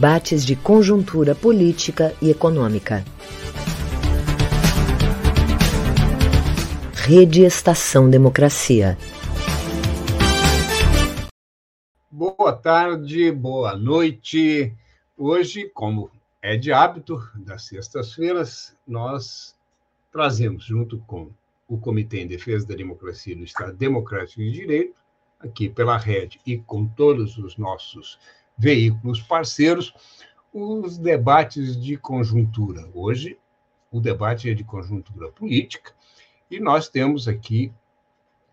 debates de conjuntura política e econômica. Rede Estação Democracia. Boa tarde, boa noite. Hoje, como é de hábito, das sextas-feiras, nós trazemos, junto com o Comitê em Defesa da Democracia do Estado Democrático de Direito, aqui pela rede e com todos os nossos veículos parceiros, os debates de conjuntura. Hoje, o debate é de conjuntura política, e nós temos aqui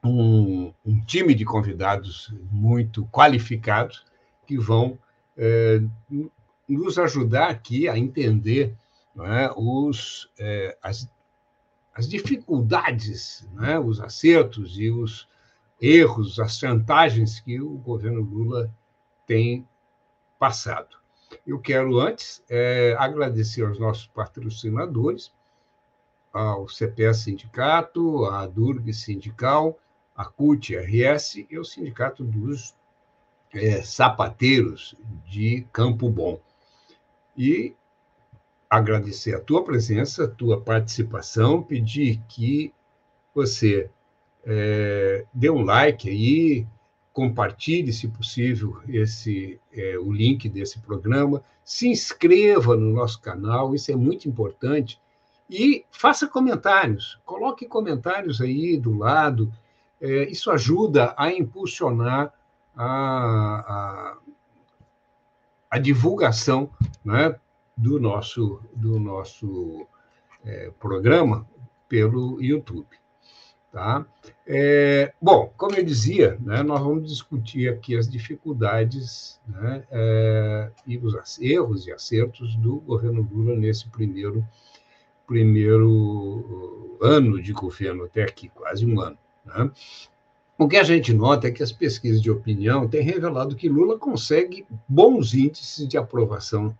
um, um time de convidados muito qualificados que vão é, nos ajudar aqui a entender é, os, é, as, as dificuldades, é, os acertos e os erros, as chantagens que o governo Lula tem passado. Eu quero, antes, é, agradecer aos nossos patrocinadores, ao CPS Sindicato, à Durg Sindical, a CUT RS e o Sindicato dos é, Sapateiros de Campo Bom. E agradecer a tua presença, a tua participação, pedir que você é, dê um like aí, compartilhe, se possível, esse é, o link desse programa, se inscreva no nosso canal, isso é muito importante, e faça comentários, coloque comentários aí do lado, é, isso ajuda a impulsionar a, a, a divulgação né, do nosso, do nosso é, programa pelo YouTube. Tá? É, bom, como eu dizia, né, nós vamos discutir aqui as dificuldades né, é, e os erros e acertos do governo Lula nesse primeiro, primeiro ano de governo, até aqui, quase um ano. Né? O que a gente nota é que as pesquisas de opinião têm revelado que Lula consegue bons índices de aprovação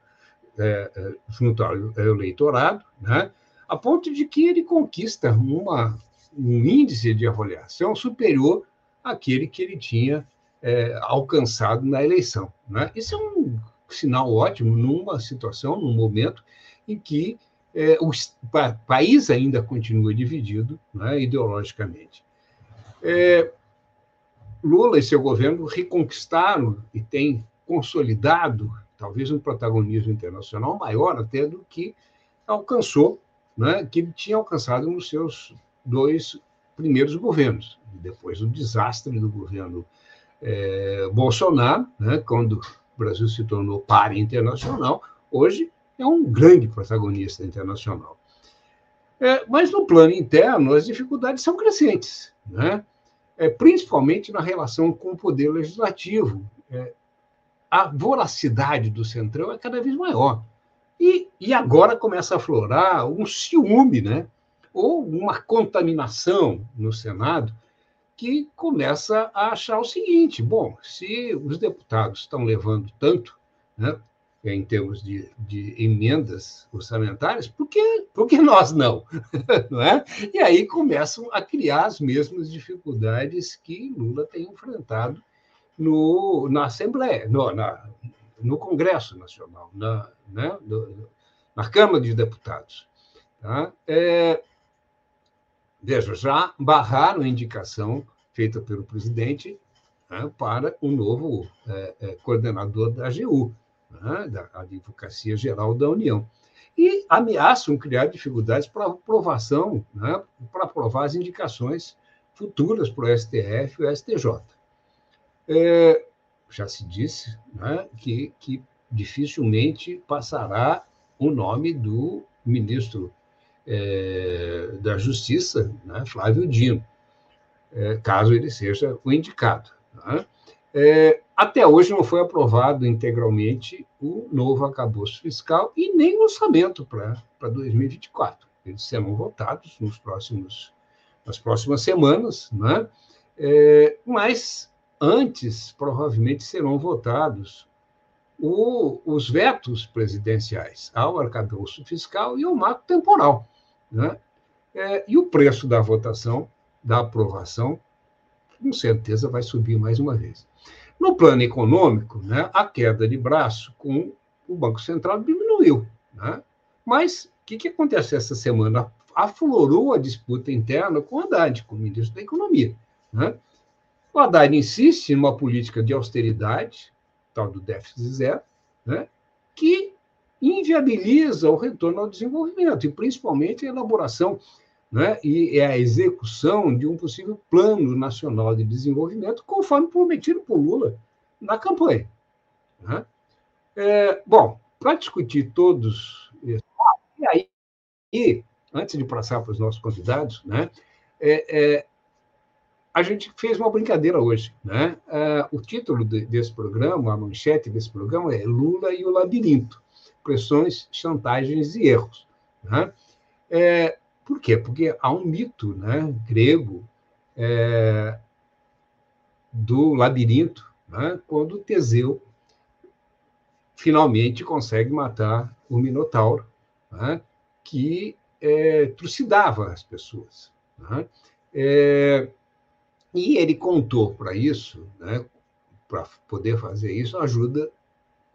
é, é junto ao eleitorado, né? a ponto de que ele conquista uma, um índice de avaliação superior àquele que ele tinha é, alcançado na eleição. Né? Isso é um sinal ótimo numa situação, num momento em que é, o país ainda continua dividido né, ideologicamente. É, Lula e seu governo reconquistaram e têm consolidado talvez um protagonismo internacional maior até do que alcançou, né, que ele tinha alcançado nos seus dois primeiros governos, depois do desastre do governo é, Bolsonaro, né, quando o Brasil se tornou par internacional, hoje é um grande protagonista internacional. É, mas no plano interno, as dificuldades são crescentes, né? É, principalmente na relação com o poder legislativo. É, a voracidade do Centrão é cada vez maior. E, e agora começa a aflorar um ciúme, né? Ou uma contaminação no Senado, que começa a achar o seguinte: bom, se os deputados estão levando tanto, né, em termos de, de emendas orçamentárias, por que, por que nós não? não é? E aí começam a criar as mesmas dificuldades que Lula tem enfrentado no, na Assembleia, no, na, no Congresso Nacional, na, né, na Câmara de Deputados. Tá? É, veja, já barraram a indicação feita pelo presidente né, para o novo é, é, coordenador da AGU né, da Advocacia Geral da União. E ameaçam criar dificuldades para aprovação, né, para aprovar as indicações futuras para o STF e o STJ. É, já se disse né, que, que dificilmente passará o nome do ministro é, da Justiça, né, Flávio Dino, é, caso ele seja o indicado. Né? É, até hoje não foi aprovado integralmente o novo acabouço fiscal e nem o orçamento para 2024. Eles serão votados nos próximos, nas próximas semanas, né? Mas antes, provavelmente, serão votados o, os vetos presidenciais ao arcabouço fiscal e ao marco temporal. Né? É, e o preço da votação, da aprovação, com certeza vai subir mais uma vez. No plano econômico, né, a queda de braço com o Banco Central diminuiu. Né? Mas o que, que acontece essa semana? Aflorou a disputa interna com o Haddad, com o ministro da Economia. Né? O Haddad insiste numa política de austeridade, tal do déficit zero, né? que inviabiliza o retorno ao desenvolvimento, e principalmente a elaboração né, e a execução de um possível plano nacional de desenvolvimento, conforme prometido por Lula na campanha. Né? É, bom, para discutir todos e aí, e, antes de passar para os nossos convidados, né, é, é, a gente fez uma brincadeira hoje. Né? É, o título de, desse programa, a manchete desse programa é Lula e o Labirinto pressões, chantagens e erros. Né? É, por quê? Porque há um mito né, grego é, do labirinto, né, quando Teseu finalmente consegue matar o Minotauro, né, que é, trucidava as pessoas. Né? É, e ele contou para isso, né, para poder fazer isso, a ajuda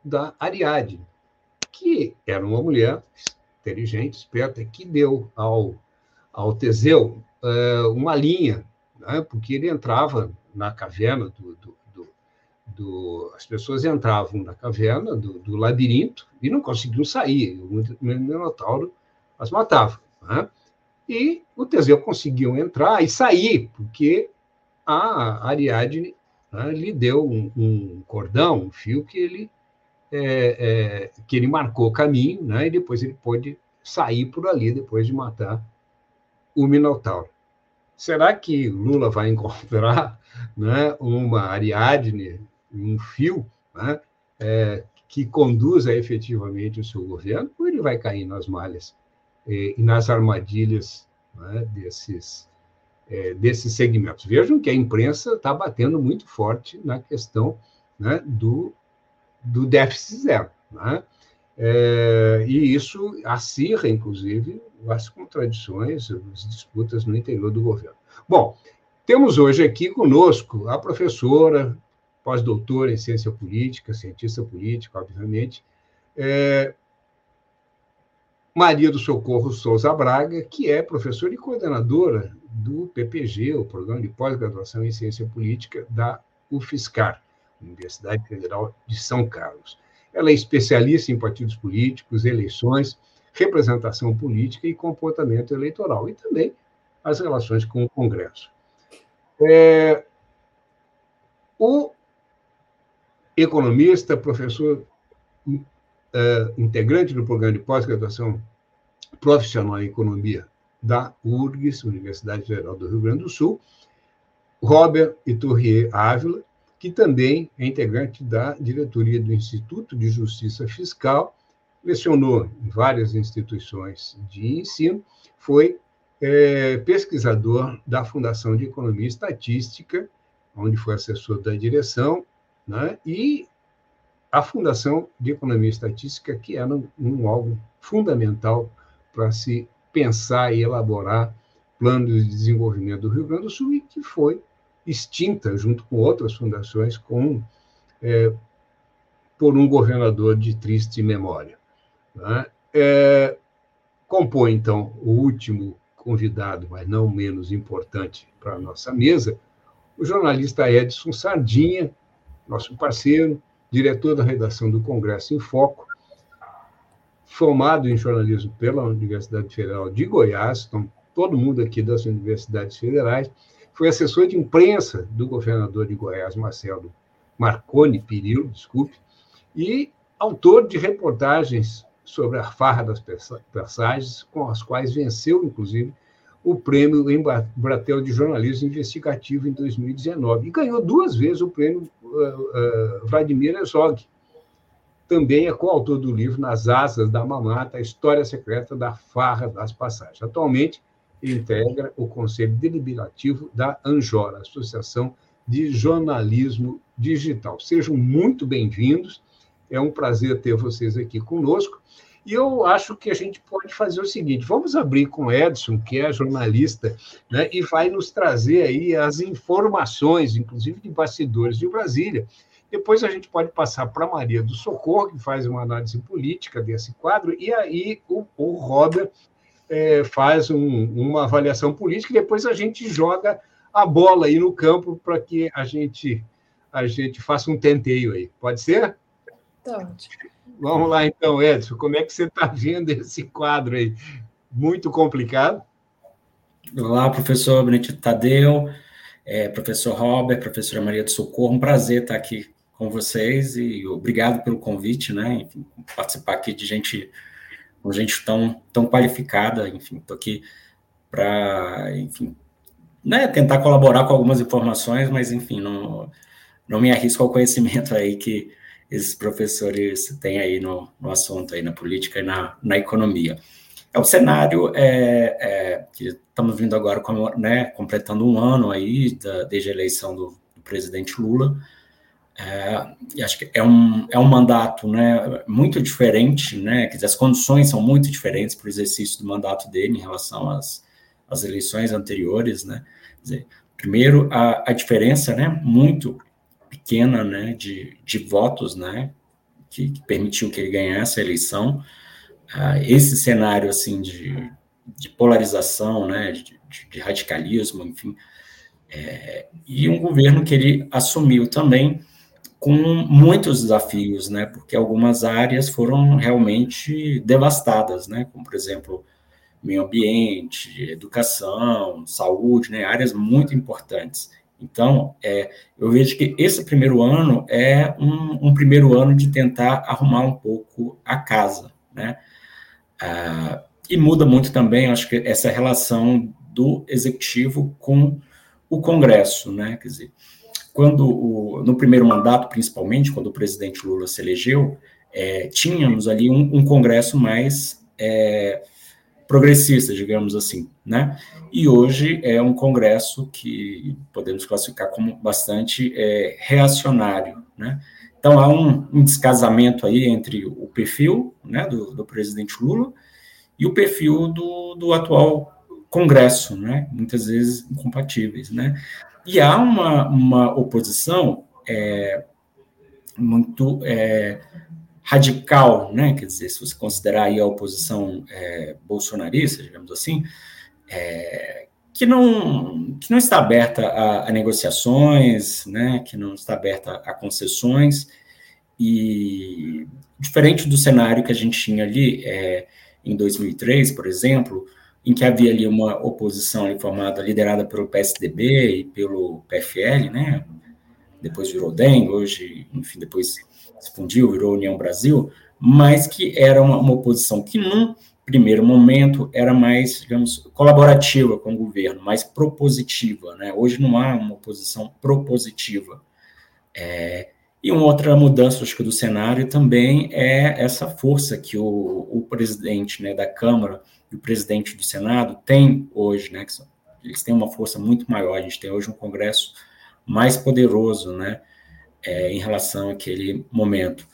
da Ariadne, que era uma mulher inteligente, esperta, que deu ao, ao Teseu uh, uma linha, né, porque ele entrava na caverna do, do, do, do, As pessoas entravam na caverna do, do labirinto e não conseguiam sair. O Minotauro as matava. Né? E o Teseu conseguiu entrar e sair, porque a Ariadne né, lhe deu um, um, cordão, um fio que ele é, é, que ele marcou o caminho, né? E depois ele pôde sair por ali depois de matar o Minotauro. Será que Lula vai encontrar né, uma Ariadne, um fio, né, é, que conduza efetivamente o seu governo, ou ele vai cair nas malhas é, e nas armadilhas né, desses, é, desses segmentos? Vejam que a imprensa está batendo muito forte na questão né, do do déficit zero. Né? É, e isso acirra, inclusive, as contradições, as disputas no interior do governo. Bom, temos hoje aqui conosco a professora, pós-doutora em ciência política, cientista política, obviamente, é, Maria do Socorro Souza Braga, que é professora e coordenadora do PPG, o Programa de Pós-Graduação em Ciência Política da UFSCar. Universidade Federal de São Carlos. Ela é especialista em partidos políticos, eleições, representação política e comportamento eleitoral, e também as relações com o Congresso. É, o economista, professor é, integrante do programa de pós-graduação profissional em economia da URGS, Universidade Federal do Rio Grande do Sul, Robert Iturrier Ávila, que também é integrante da diretoria do Instituto de Justiça Fiscal, lecionou em várias instituições de ensino, foi é, pesquisador da Fundação de Economia e Estatística, onde foi assessor da direção, né, e a Fundação de Economia e Estatística, que era um, um fundamental para se pensar e elaborar planos de desenvolvimento do Rio Grande do Sul, e que foi extinta, junto com outras fundações, com, é, por um governador de triste memória. Né? É, compõe, então, o último convidado, mas não menos importante para a nossa mesa, o jornalista Edson Sardinha, nosso parceiro, diretor da redação do Congresso em Foco, formado em jornalismo pela Universidade Federal de Goiás, então todo mundo aqui das universidades federais, foi assessor de imprensa do governador de Goiás, Marcelo Marconi Perillo, desculpe, e autor de reportagens sobre a farra das passagens, com as quais venceu, inclusive, o prêmio Embratel de Jornalismo Investigativo em 2019 e ganhou duas vezes o prêmio uh, uh, Vladimir Herzog. Também é coautor do livro Nas Asas da Mamata, a história secreta da farra das passagens. Atualmente, integra o Conselho Deliberativo da Anjora, Associação de Jornalismo Digital. Sejam muito bem-vindos, é um prazer ter vocês aqui conosco. E eu acho que a gente pode fazer o seguinte: vamos abrir com o Edson, que é jornalista, né, e vai nos trazer aí as informações, inclusive de bastidores de Brasília, Depois a gente pode passar para Maria do Socorro, que faz uma análise política desse quadro, e aí o, o Roda é, faz um, uma avaliação política, e depois a gente joga a bola aí no campo para que a gente, a gente faça um tenteio aí. Pode ser? Tá Vamos lá então, Edson, como é que você está vendo esse quadro aí? Muito complicado? Olá, professor Benedito Tadeu, é, professor Robert, professora Maria do Socorro, um prazer estar aqui com vocês e obrigado pelo convite, né? Enfim, participar aqui de gente, com gente tão, tão qualificada, enfim, estou aqui para, enfim, né, tentar colaborar com algumas informações, mas enfim, não, não me arrisco ao conhecimento aí que esses professores têm aí no, no assunto aí na política e na, na economia. É o cenário é, é, que estamos vindo agora, né, completando um ano aí da, desde a eleição do, do presidente Lula. É, acho que é um, é um mandato né, muito diferente, né, quer dizer, as condições são muito diferentes para o exercício do mandato dele em relação às, às eleições anteriores. Né, dizer, primeiro, a, a diferença né, muito pequena né, de, de votos né, que, que permitiu que ele ganhasse a eleição esse cenário assim de, de polarização, né, de, de, radicalismo, enfim, é, e um governo que ele assumiu também com muitos desafios, né, porque algumas áreas foram realmente devastadas, né, como por exemplo meio ambiente, educação, saúde, né, áreas muito importantes. Então, é, eu vejo que esse primeiro ano é um, um primeiro ano de tentar arrumar um pouco a casa, né? Ah, e muda muito também, acho que, essa relação do executivo com o Congresso, né? Quer dizer, quando o, no primeiro mandato, principalmente, quando o presidente Lula se elegeu, é, tínhamos ali um, um Congresso mais é, progressista, digamos assim, né? E hoje é um Congresso que podemos classificar como bastante é, reacionário, né? Então, há um, um descasamento aí entre o perfil né, do, do, presidente Lula e o perfil do, do atual Congresso, né, muitas vezes incompatíveis. Né? E há uma, uma oposição é, muito é, radical, né? quer dizer, se você considerar aí a oposição é, bolsonarista, digamos assim, é, que não, que não está aberta a, a, negociações, né, que não está aberta a concessões, e diferente do cenário que a gente tinha ali é, em 2003, por exemplo, em que havia ali uma oposição formada, liderada pelo PSDB e pelo PFL, né, depois virou DEM, hoje, enfim, depois se fundiu, virou União Brasil, mas que era uma, uma oposição que não primeiro momento, era mais, digamos, colaborativa com o governo, mais propositiva. Né? Hoje não há uma oposição propositiva. É, e uma outra mudança, acho que, do cenário também é essa força que o, o presidente né, da Câmara e o presidente do Senado têm hoje, né? São, eles têm uma força muito maior. A gente tem hoje um Congresso mais poderoso, né? É, em relação àquele momento.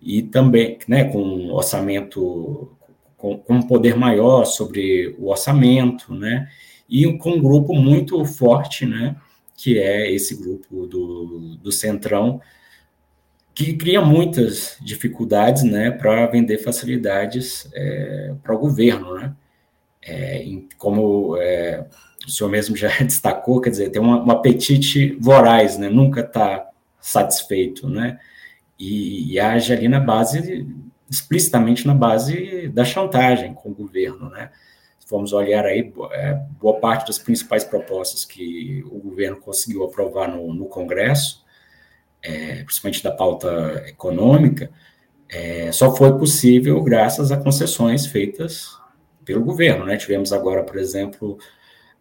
E também, né, com um orçamento com, com um poder maior sobre o orçamento, né? E com um grupo muito forte, né? Que é esse grupo do, do Centrão, que cria muitas dificuldades, né? Para vender facilidades é, para o governo, né? É, como é, o senhor mesmo já destacou, quer dizer, tem uma, um apetite voraz, né? Nunca está satisfeito, né? E, e age ali na base explicitamente na base da chantagem com o governo, né? Se formos olhar aí, é, boa parte das principais propostas que o governo conseguiu aprovar no, no Congresso, é, principalmente da pauta econômica, é, só foi possível graças a concessões feitas pelo governo, né? Tivemos agora, por exemplo,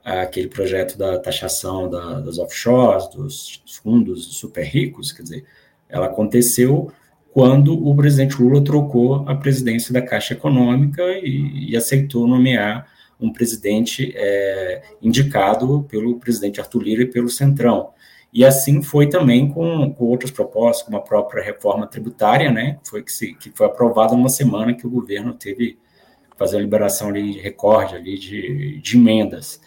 aquele projeto da taxação da, das offshores, dos fundos super ricos, quer dizer, ela aconteceu quando o presidente Lula trocou a presidência da Caixa Econômica e, e aceitou nomear um presidente é, indicado pelo presidente Arthur Lira e pelo Centrão. E assim foi também com, com outras propostas, como a própria reforma tributária, né, foi que, se, que foi aprovada numa semana que o governo teve fazer a liberação de recorde ali de, de emendas.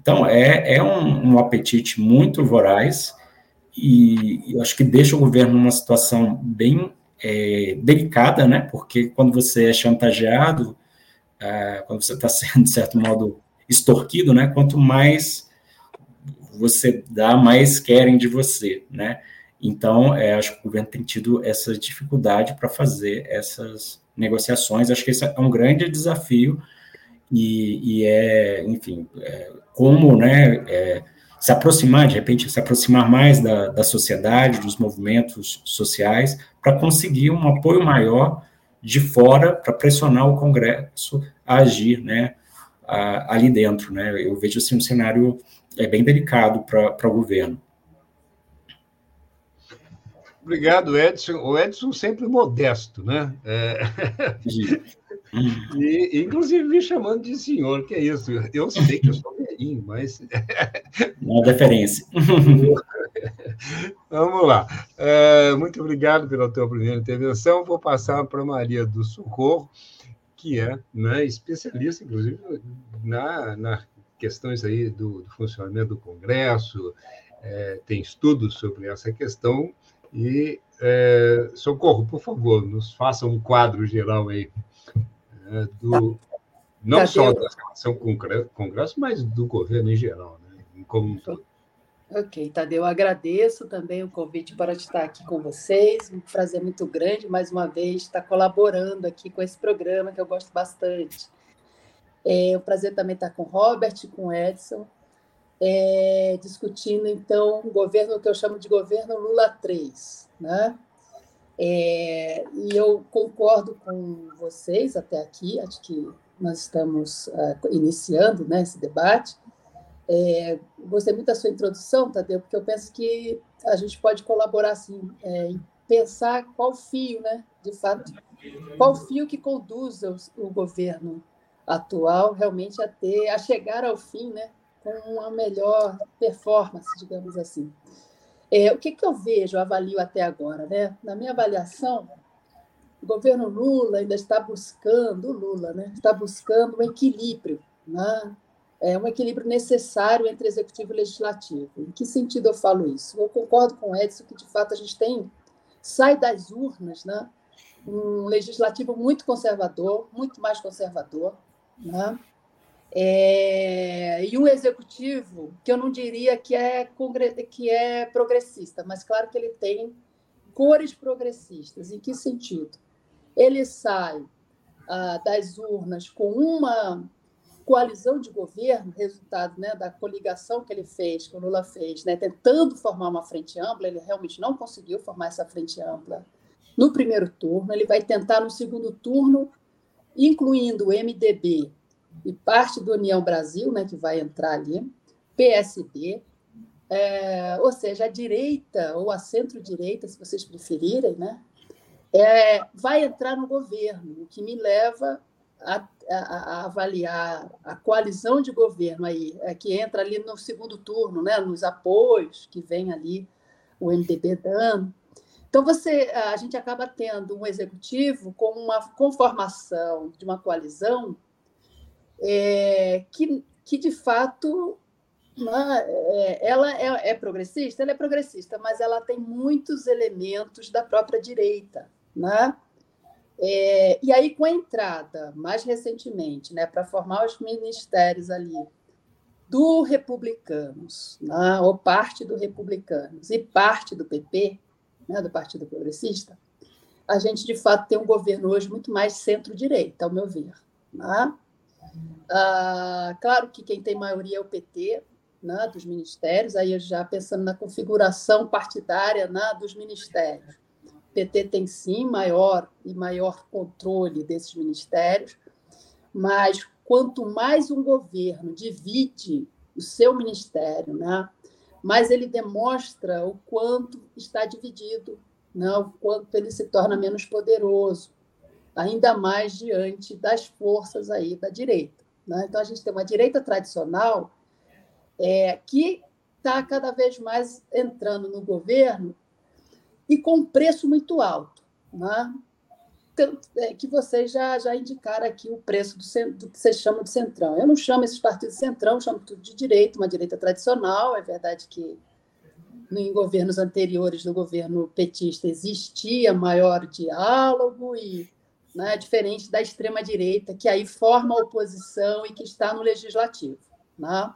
Então, é, é um, um apetite muito voraz e eu acho que deixa o governo numa situação bem é, delicada, né? Porque quando você é chantageado, é, quando você está sendo, de certo modo, extorquido, né? Quanto mais você dá, mais querem de você, né? Então, é, acho que o governo tem tido essa dificuldade para fazer essas negociações. Acho que esse é um grande desafio e, e é, enfim, é, como, né? É, se aproximar, de repente, se aproximar mais da, da sociedade, dos movimentos sociais, para conseguir um apoio maior de fora para pressionar o Congresso a agir, né, a, ali dentro, né? Eu vejo assim um cenário é bem delicado para o governo. Obrigado, Edson. O Edson sempre modesto, né? É... E, inclusive, me chamando de senhor, que é isso. Eu sei que eu sou velhinho, mas. Uma deferência. Vamos lá. É, muito obrigado pela tua primeira intervenção. Vou passar para Maria do Socorro, que é né, especialista, inclusive, na, na questões aí do, do funcionamento do Congresso, é, tem estudos sobre essa questão. E, é, Socorro, por favor, nos faça um quadro geral aí né, do, não Tadeu. só da relação com o Congresso, mas do governo em geral, né, como um todo. Ok, Tadeu, agradeço também o convite para estar aqui com vocês. Um prazer muito grande, mais uma vez, estar colaborando aqui com esse programa que eu gosto bastante. É um prazer também estar com o Robert, com o Edson, é, discutindo, então, o governo que eu chamo de governo Lula 3. Né? É, e eu concordo com vocês até aqui, acho que nós estamos uh, iniciando né, esse debate. É, gostei muito da sua introdução, Tadeu, porque eu penso que a gente pode colaborar assim, é, em pensar qual fio, né, de fato, qual fio que conduz o, o governo atual realmente a ter, a chegar ao fim, né, com uma melhor performance, digamos assim. É, o que, que eu vejo, avalio até agora? Né? Na minha avaliação, o governo Lula ainda está buscando, o Lula, né, está buscando um equilíbrio, né? é um equilíbrio necessário entre executivo e legislativo. Em que sentido eu falo isso? Eu concordo com o Edson que, de fato, a gente tem, sai das urnas, né, um legislativo muito conservador, muito mais conservador, né? É, e um executivo que eu não diria que é, que é progressista, mas claro que ele tem cores progressistas. Em que sentido? Ele sai ah, das urnas com uma coalizão de governo, resultado né, da coligação que ele fez, que o Lula fez, né, tentando formar uma frente ampla, ele realmente não conseguiu formar essa frente ampla no primeiro turno, ele vai tentar no segundo turno, incluindo o MDB e parte do União Brasil, né, que vai entrar ali, PSD, é, ou seja, a direita ou a centro-direita, se vocês preferirem, né, é, vai entrar no governo, o que me leva a, a, a, avaliar a coalizão de governo aí, é, que entra ali no segundo turno, né, nos apoios que vem ali o MDB dando. Então, você, a gente acaba tendo um executivo com uma conformação de uma coalizão é, que, que, de fato, né, é, ela é, é, progressista, ela é progressista, mas ela tem muitos elementos da própria direita. Né? É, e aí, com a entrada, mais recentemente, né, para formar os ministérios ali do Republicanos, né, ou parte do Republicanos e parte do PP, né, do Partido Progressista, a gente, de fato, tem um governo hoje muito mais centro-direita, ao meu ver. Né? Ah, claro que quem tem maioria é o PT, né, dos ministérios, aí já pensando na configuração partidária né, dos ministérios. O PT tem sim maior e maior controle desses ministérios, mas quanto mais um governo divide o seu ministério, né, mais ele demonstra o quanto está dividido, né, o quanto ele se torna menos poderoso, ainda mais diante das forças aí da direita. Né? Então, a gente tem uma direita tradicional é, que está cada vez mais entrando no governo e com preço muito alto. Né? É, que vocês já, já indicaram aqui o preço do, do, que vocês chamam de centrão. Eu não chamo esses partidos de centrão, chamo tudo de direita, uma direita tradicional. É verdade que em governos anteriores do governo petista existia maior diálogo e né, diferente da extrema direita que aí forma a oposição e que está no legislativo, né?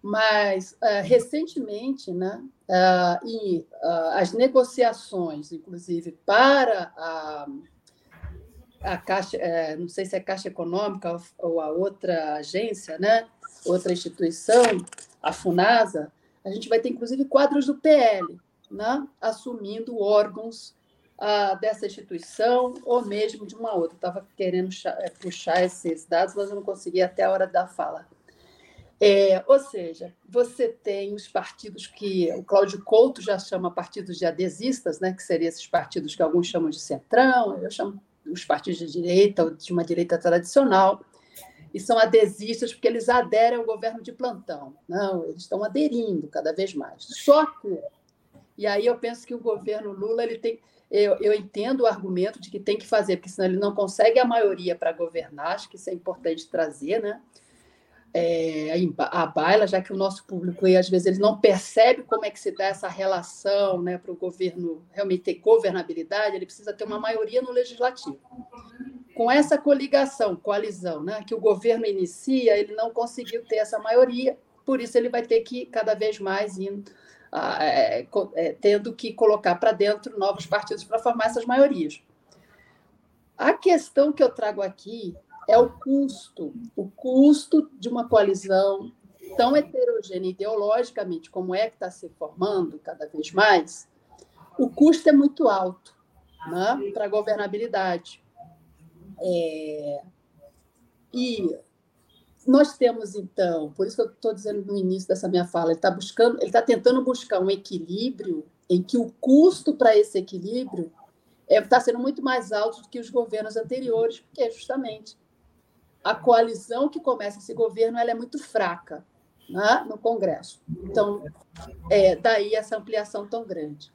Mas uh, recentemente, né, uh, e uh, as negociações, inclusive para a, a Caixa, não sei se é Caixa Econômica ou a outra agência, né, outra instituição, a Funasa, a gente vai ter, inclusive, quadros do PL, né? assumindo órgãos dessa instituição ou mesmo de uma outra. Estava querendo eh, puxar esses dados, mas eu não consegui até a hora da fala. É, ou seja, você tem os partidos que o Cláudio Couto já chama partidos de adesistas, né, que seriam esses partidos que alguns chamam de centrão, eu chamo os partidos de direita ou de uma direita tradicional, e são adesistas porque eles aderem ao governo de plantão. Não, eles estão aderindo cada vez mais. Só que, e aí eu penso que o governo Lula ele tem. Eu, eu entendo o argumento de que tem que fazer, porque senão ele não consegue a maioria para governar, acho que isso é importante trazer, né? É, a baila, já que o nosso público, e às vezes, ele não percebe como é que se dá essa relação né, para o governo realmente ter governabilidade, ele precisa ter uma maioria no legislativo com essa coligação, coalizão, né, que o governo inicia, ele não conseguiu ter essa maioria, por isso ele vai ter que cada vez mais indo, é, é, tendo que colocar para dentro novos partidos para formar essas maiorias. A questão que eu trago aqui é o custo, o custo de uma coalizão tão heterogênea ideologicamente como é que está se formando cada vez mais, o custo é muito alto né, para a governabilidade. É, e nós temos, então, por isso que eu estou dizendo no início dessa minha fala, ele está buscando, ele está tentando buscar um equilíbrio em que o custo para esse equilíbrio está é, tá sendo muito mais alto do que os governos anteriores, porque é justamente a coalizão que começa esse governo ela é muito fraca né, no Congresso. Então, é, daí essa ampliação tão grande.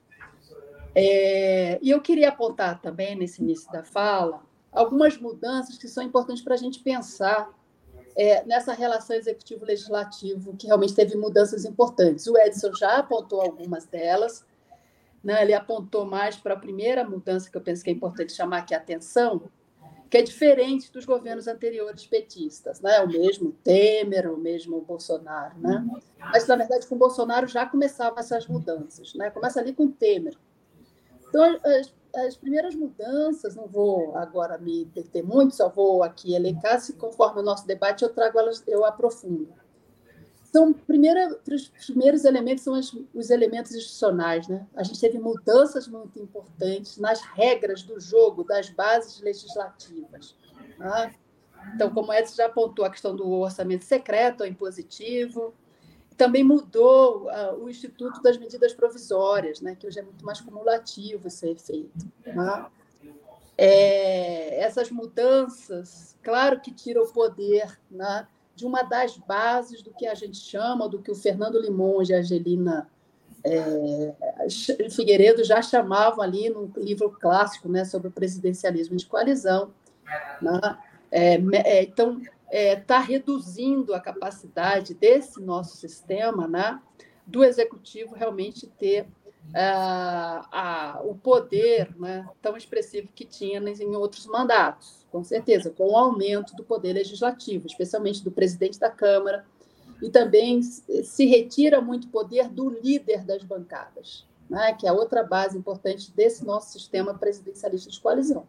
É, e eu queria apontar também, nesse início da fala, algumas mudanças que são importantes para a gente pensar é, nessa relação executivo-legislativo, que realmente teve mudanças importantes. O Edson já apontou algumas delas, né? ele apontou mais para a primeira mudança que eu penso que é importante chamar aqui a atenção, que é diferente dos governos anteriores petistas, né? o mesmo Temer, o mesmo Bolsonaro. Né? Mas, na verdade, com o Bolsonaro já começavam essas mudanças. Né? Começa ali com Temer. Então, as, as primeiras mudanças, não vou agora me deter muito, só vou aqui elencar, se conforme o nosso debate eu trago elas, eu aprofundo. Então, primeira, os primeiros elementos são as, os elementos institucionais. Né? A gente teve mudanças muito importantes nas regras do jogo, das bases legislativas. Tá? Então, como Edson já apontou, a questão do orçamento secreto ou impositivo, também mudou uh, o Instituto das Medidas Provisórias, né, que hoje é muito mais cumulativo esse efeito. Né? É, essas mudanças, claro que tiram o poder né, de uma das bases do que a gente chama, do que o Fernando Limonge e a Angelina é, Figueiredo já chamavam ali no livro clássico né, sobre o presidencialismo de coalizão. Né? É, é então, está é, tá reduzindo a capacidade desse nosso sistema, né, do executivo realmente ter uh, a, o poder né, tão expressivo que tinha em outros mandatos, com certeza, com o aumento do poder legislativo, especialmente do presidente da Câmara, e também se retira muito poder do líder das bancadas, né, que é outra base importante desse nosso sistema presidencialista de coalizão.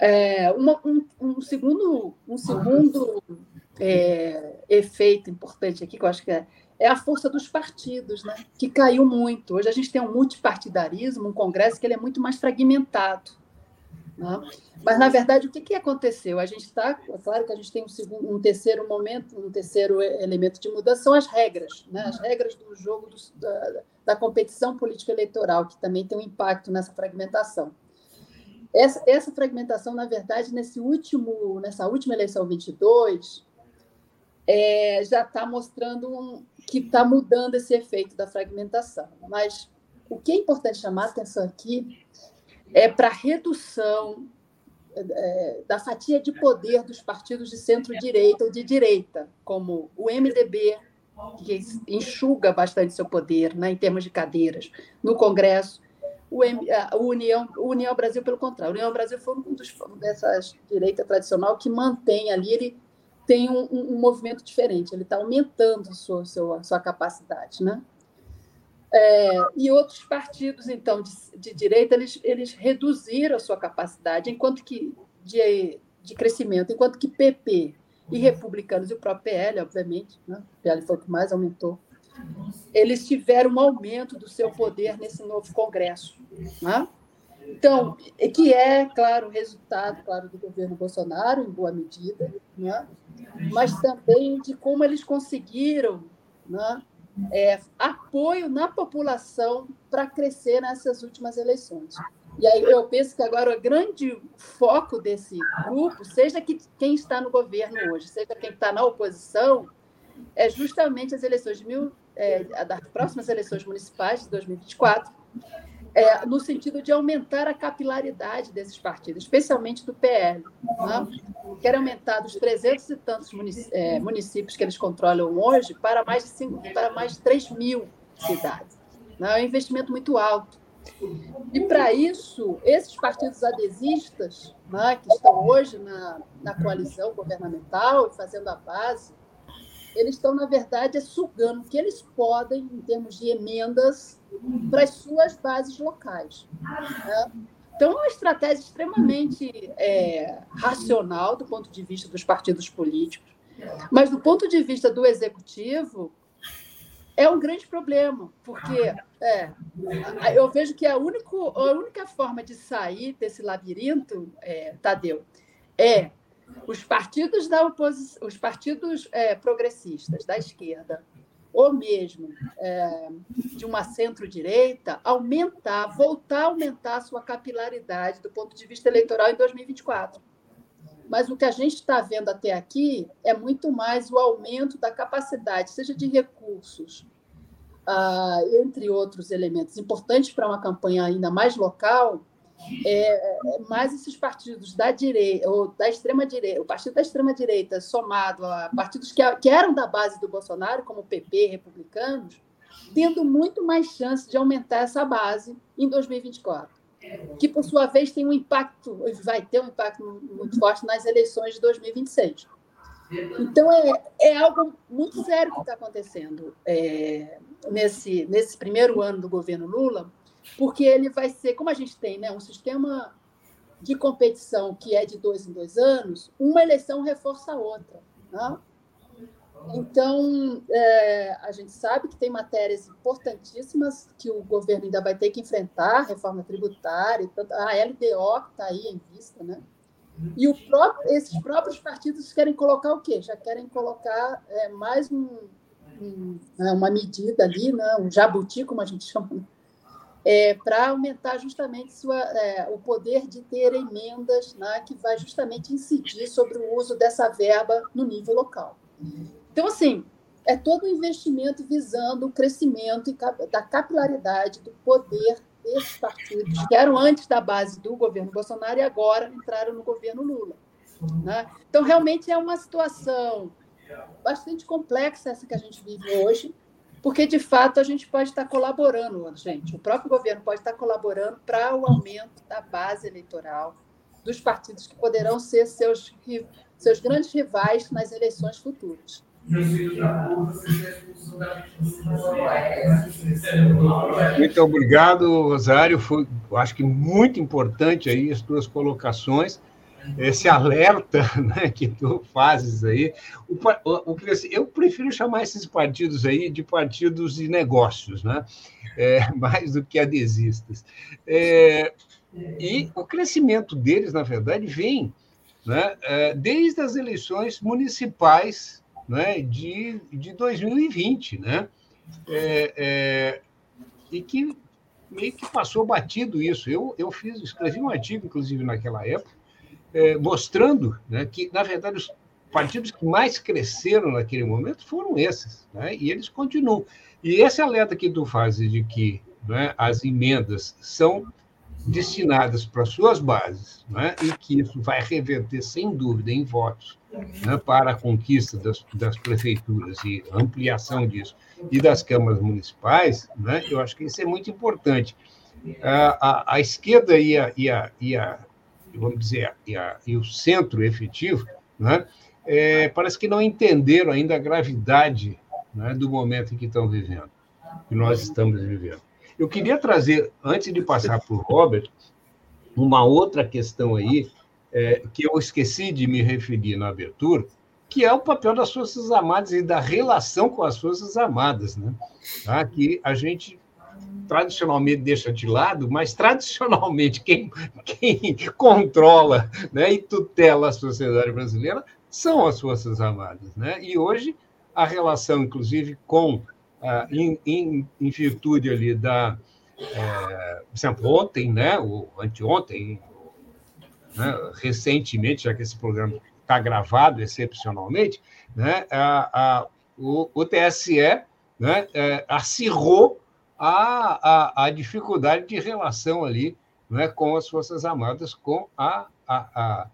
É, uma, um, um, segundo, um segundo é, efeito importante aqui, que eu acho que é, é a força dos partidos, né? que caiu muito. Hoje a gente tem um multipartidarismo, um Congresso que ele é muito mais fragmentado. Né? Mas, na verdade, o que, que aconteceu? A gente está, é claro que a gente tem um, segundo, um terceiro momento, um terceiro elemento de mudança, são as regras, né? as regras do jogo do, da, da competição política eleitoral, que também tem um impacto nessa fragmentação. Essa, essa fragmentação, na verdade, nesse último, nessa última eleição 22, é, já está mostrando um, que está mudando esse efeito da fragmentação. Mas o que é importante chamar atenção aqui é para a redução é, da fatia de poder dos partidos de centro-direita ou de direita, como o MDB, que enxuga bastante seu poder né, em termos de cadeiras no Congresso. O, a União, o União Brasil, pelo contrário, o União Brasil foi um dos dessas direita tradicional que mantém ali, ele tem um, um, um movimento diferente, ele está aumentando a sua, sua, sua capacidade. Né? É, e outros partidos, então, de, de, direita, eles, eles reduziram a sua capacidade, enquanto que de, de crescimento, enquanto que PP e republicanos, e o próprio PL, obviamente, né? o PL foi o que mais aumentou, eles tiveram um aumento do seu poder nesse novo Congresso. Né? Então, que é, claro, resultado, claro, do governo Bolsonaro, em boa medida, né? mas também de como eles conseguiram né? é, apoio na população para crescer nessas últimas eleições. E aí eu penso que agora o grande foco desse grupo, seja que quem está no governo hoje, seja quem está na oposição, é justamente as eleições de mil, é, das próximas eleições municipais de 2024, é, no sentido de aumentar a capilaridade desses partidos, especialmente do PL. Né? Quer aumentar dos 300 e tantos é, municípios que eles controlam hoje para mais de, 5, para mais de 3 mil cidades. Né? É um investimento muito alto. E, para isso, esses partidos adesistas, né, que estão hoje na, na coalizão governamental e fazendo a base, eles estão, na verdade, sugando o que eles podem, em termos de emendas, para as suas bases locais. Né? Então, é uma estratégia extremamente é, racional do ponto de vista dos partidos políticos, mas do ponto de vista do executivo, é um grande problema, porque é, eu vejo que a, único, a única forma de sair desse labirinto, é, Tadeu, é os partidos da oposição, os partidos é, progressistas da esquerda, ou mesmo é, de uma centro-direita, aumentar, voltar a aumentar a sua capilaridade do ponto de vista eleitoral em 2024. Mas o que a gente está vendo até aqui é muito mais o aumento da capacidade, seja de recursos, ah, entre outros elementos importantes para uma campanha ainda mais local, é, é, mais esses partidos da direita, ou da extrema direita, o partido da extrema direita somado a partidos que, que eram da base do Bolsonaro, como o PP, republicanos, tendo muito mais chance de aumentar essa base em 2024 que por sua vez tem um impacto, vai ter um impacto muito forte nas eleições de 2026. Então é, é algo muito sério que está acontecendo é, nesse, nesse primeiro ano do governo Lula, porque ele vai ser, como a gente tem né, um sistema de competição que é de dois em dois anos, uma eleição reforça a outra. Né? Então, é, a gente sabe que tem matérias importantíssimas que o governo ainda vai ter que enfrentar, reforma tributária, a LDO que está aí em vista, né? E próprio, esses próprios partidos querem colocar o quê? Já querem colocar é, mais um, um, né, uma medida ali, né, um jabuti, como a gente chama, né? É, para aumentar justamente sua, é, o poder de ter emendas né, que vai justamente incidir sobre o uso dessa verba no nível local. Então, assim, é todo um investimento visando o crescimento da capilaridade do poder desses partidos, que eram antes da base do governo Bolsonaro e agora entraram no governo Lula. Né? Então, realmente é uma situação bastante complexa essa que a gente vive hoje, porque, de fato, a gente pode estar colaborando, gente, o próprio governo pode estar colaborando para o aumento da base eleitoral dos partidos que poderão ser seus, seus grandes rivais nas eleições futuras. Muito obrigado, Rosário. Foi, acho que muito importante aí as tuas colocações esse alerta né, que tu fazes aí. O, o, o, eu prefiro chamar esses partidos aí de partidos de negócios, né? É, mais do que adesistas. É, e o crescimento deles, na verdade, vem né, é, desde as eleições municipais né, de, de 2020, né? É, é, e que meio que passou batido isso. Eu, eu fiz, escrevi um artigo, inclusive, naquela época, é, mostrando né, que, na verdade, os partidos que mais cresceram naquele momento foram esses, né, e eles continuam. E esse alerta que tu fazes de que né, as emendas são destinadas para suas bases, né, e que isso vai reverter, sem dúvida, em votos né, para a conquista das, das, prefeituras e ampliação disso, e das câmaras municipais, né, eu acho que isso é muito importante. A, a, a esquerda e a, e, e a, vamos dizer, e, a, e o centro efetivo, né, é, parece que não entenderam ainda a gravidade né, do momento em que estão vivendo, que nós estamos vivendo. Eu queria trazer, antes de passar para o Robert, uma outra questão aí, é, que eu esqueci de me referir na abertura, que é o papel das Forças Armadas e da relação com as Forças Armadas, né? Tá? que a gente tradicionalmente deixa de lado, mas tradicionalmente quem, quem controla né, e tutela a sociedade brasileira são as Forças Armadas. Né? E hoje a relação, inclusive, com ah, em, em, em, virtude ali da, é, por exemplo, ontem, né, ou anteontem, né, recentemente, já que esse programa está gravado excepcionalmente, né, a, a, o, o TSE né, é, acirrou a, a, a, dificuldade de relação ali né, com as Forças Armadas, com a, a, a,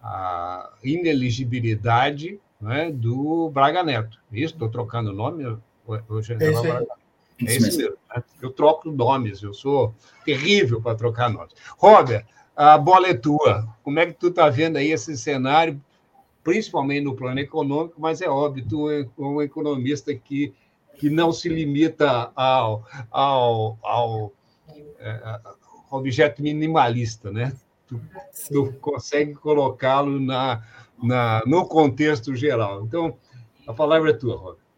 a ineligibilidade né, do Braga Neto. Isso, estou trocando o nome, o general é Braga. É isso mesmo. Né? Eu troco nomes, eu sou terrível para trocar nomes. Robert, a bola é tua. Como é que tu está vendo aí esse cenário, principalmente no plano econômico, mas é óbvio, tu é um economista que, que não se limita ao, ao, ao é, objeto minimalista, né? Tu, tu consegue colocá-lo na, na, no contexto geral. Então, a palavra é tua, Robert.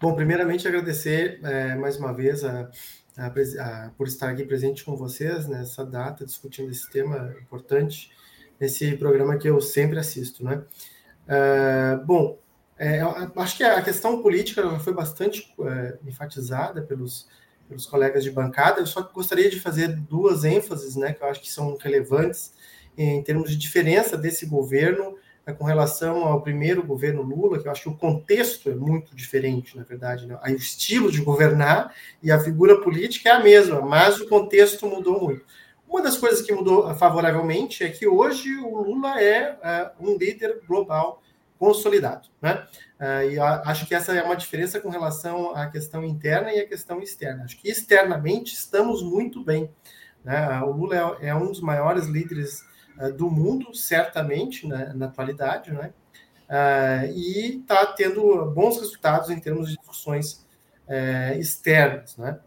Bom, primeiramente agradecer é, mais uma vez a, a, a, por estar aqui presente com vocês nessa data, discutindo esse tema importante, nesse programa que eu sempre assisto, né? É, bom, é, acho que a questão política foi bastante é, enfatizada pelos, pelos colegas de bancada, eu só gostaria de fazer duas ênfases, né, que eu acho que são relevantes em termos de diferença desse governo é com relação ao primeiro governo Lula, que eu acho que o contexto é muito diferente, na verdade. Né? O estilo de governar e a figura política é a mesma, mas o contexto mudou muito. Uma das coisas que mudou favoravelmente é que hoje o Lula é uh, um líder global consolidado. Né? Uh, e acho que essa é uma diferença com relação à questão interna e à questão externa. Acho que externamente estamos muito bem. Né? O Lula é, é um dos maiores líderes eh, do mundo, certamente, né, na atualidade, né? E está tendo bons resultados em termos de discussões uh, externas, né?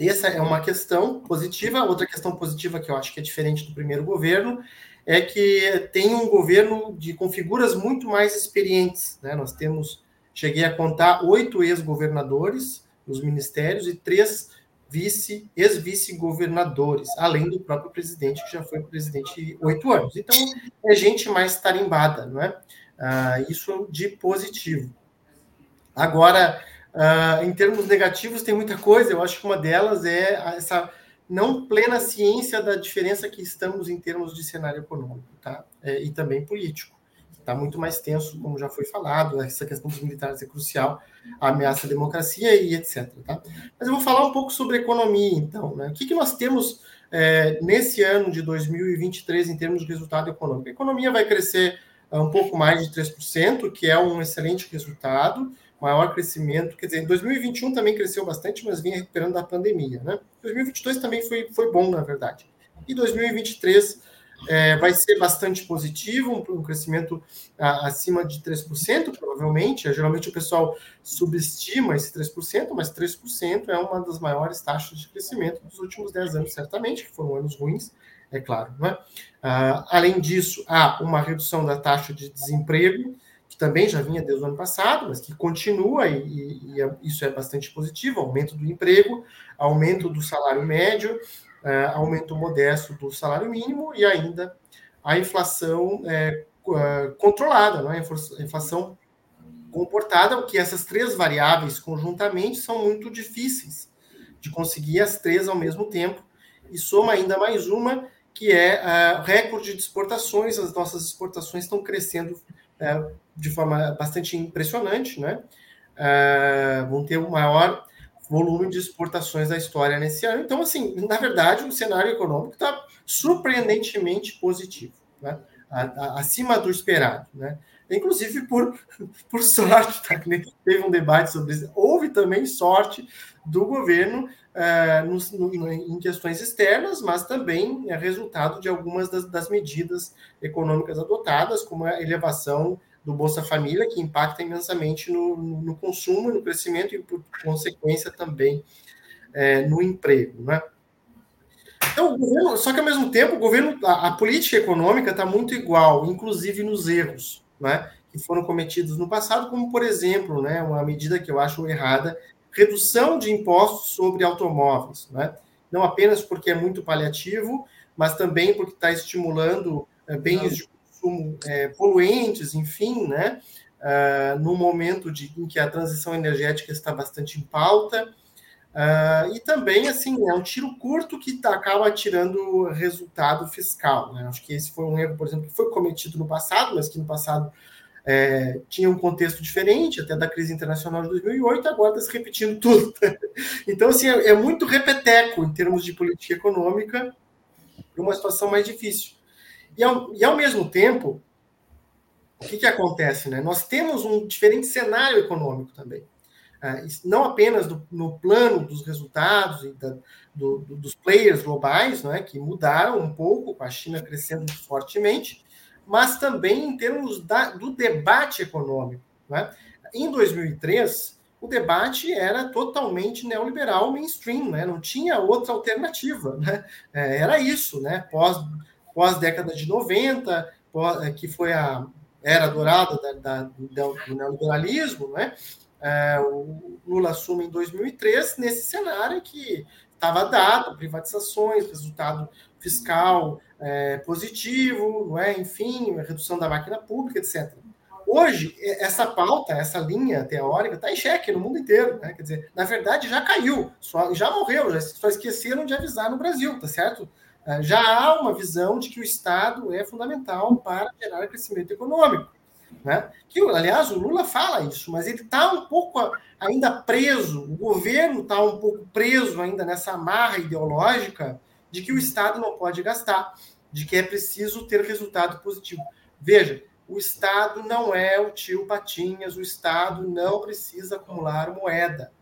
Essa é uma questão positiva. Outra questão positiva que eu acho que é diferente do primeiro governo é que tem um governo de com figuras muito mais experientes. Né? Nós temos, cheguei a contar oito ex-governadores nos ministérios e três vice, ex-vice-governadores, além do próprio presidente, que já foi presidente oito anos. Então, é gente mais tarimbada, não é? Ah, isso de positivo. Agora, ah, em termos negativos, tem muita coisa. Eu acho que uma delas é essa não plena ciência da diferença que estamos em termos de cenário econômico, tá? É, e também político está muito mais tenso, como já foi falado, essa questão dos militares é crucial, a ameaça à democracia e etc. Tá? Mas eu vou falar um pouco sobre economia, então. Né? O que, que nós temos é, nesse ano de 2023 em termos de resultado econômico? A economia vai crescer é, um pouco mais de 3%, que é um excelente resultado, maior crescimento, quer dizer, em 2021 também cresceu bastante, mas vinha recuperando da pandemia, né? 2022 também foi, foi bom, na verdade. E 2023 é, vai ser bastante positivo, um, crescimento a, acima de 3%, provavelmente. É, geralmente o pessoal subestima esse 3%, mas 3% é uma das maiores taxas de crescimento dos últimos 10 anos, certamente, que foram anos ruins, é claro. Né? Ah, além disso, há uma redução da taxa de desemprego, que também já vinha desde o ano passado, mas que continua, e, e, e é, isso é bastante positivo, aumento do emprego, aumento do salário médio, é, aumento modesto do salário mínimo e ainda a inflação é controlada, não é? a inflação comportada, que essas três variáveis conjuntamente são muito difíceis de conseguir as três ao mesmo tempo, e soma ainda mais uma, que é uh, recorde de exportações, as nossas exportações estão crescendo de forma bastante impressionante, né? Uh, vão ter o maior volume de exportações da história nesse ano. Então, assim, na verdade, o cenário econômico está surpreendentemente positivo, né? acima do esperado. Né? Inclusive por, por sorte, tá? teve um debate sobre isso. Houve também sorte do governo é, no, em questões externas, mas também é resultado de algumas das, das medidas econômicas adotadas, como a elevação do Bolsa Família, que impacta imensamente no, no consumo, no crescimento e, por consequência, também é, no emprego. Né? Então, governo, só que ao mesmo tempo, o governo, a, a política econômica está muito igual, inclusive nos erros né, que foram cometidos no passado, como, por exemplo, né, uma medida que eu acho errada, redução de impostos sobre automóveis. Né? Não apenas porque é muito paliativo, mas também porque está estimulando é, bens de consumo é, poluentes, enfim, né? Uh, no momento de, em que a transição energética está bastante em pauta. Uh, e também, assim, é um tiro curto que tá, acaba tirando resultado fiscal. Né? Acho que esse foi um erro, por exemplo, que foi cometido no passado, mas que no passado é, tinha um contexto diferente, até da crise internacional de 2008, agora está se repetindo tudo. então, assim, é, é muito repeteco em termos de política econômica, uma situação mais difícil. E ao, e ao mesmo tempo, o que, que acontece? Né? Nós temos um diferente cenário econômico também. É, não apenas do, no plano dos resultados e da, do, do, dos players globais, é, que mudaram um pouco, com a China crescendo fortemente, mas também em termos da, do debate econômico. É? Em 2003, o debate era totalmente neoliberal mainstream, não tinha outra alternativa. Né? É, era isso, né? pós pós-década de 90, pós, é, que foi a era dourada da, da, do neoliberalismo, né? É, o Lula assume em 2003, nesse cenário que estava dado, privatizações, resultado fiscal é, positivo, não é? enfim, redução da máquina pública, etc. Hoje, essa pauta, essa linha teórica está em xeque no mundo inteiro. Né? Quer dizer, na verdade, já caiu, só, já morreu, já, só esqueceram de avisar no Brasil, tá certo? É, já há uma visão de que o Estado é fundamental para gerar crescimento econômico. Né? Que, aliás, o Lula fala isso, mas ele está um pouco ainda preso, o governo está um pouco preso ainda nessa amarra ideológica de que o Estado não pode gastar, de que é preciso ter resultado positivo. Veja, o Estado não é o tio Patinhas, o Estado não precisa acumular moeda.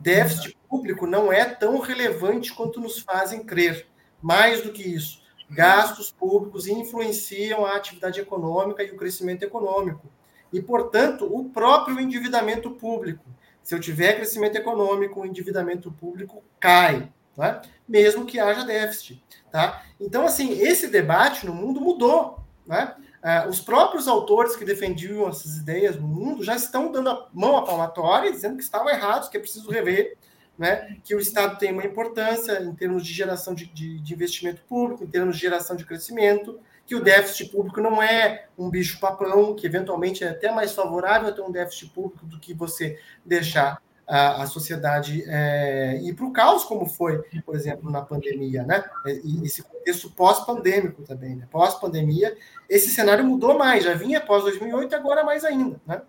Déficit público não é tão relevante quanto nos fazem crer. Mais do que isso, gastos públicos influenciam a atividade econômica e o crescimento econômico. E, portanto, o próprio endividamento público. Se eu tiver crescimento econômico, o endividamento público cai, tá? mesmo que haja déficit. Tá? Então, assim, esse debate no mundo mudou. Né? Ah, os próprios autores que defendiam essas ideias no mundo já estão dando a mão à palmatória, dizendo que estavam errados, que é preciso rever né, que o Estado tem uma importância em termos de geração de, de, de, investimento público, em termos de geração de crescimento, que o déficit público não é um bicho-papão, que eventualmente é até mais favorável ter um déficit público do que você deixar a, a sociedade é, ir para o caos, como foi, por exemplo, na pandemia, né? E esse contexto pós-pandêmico também, né? Pós-pandemia, esse cenário mudou mais, já vinha pós 2008 e agora mais ainda, né?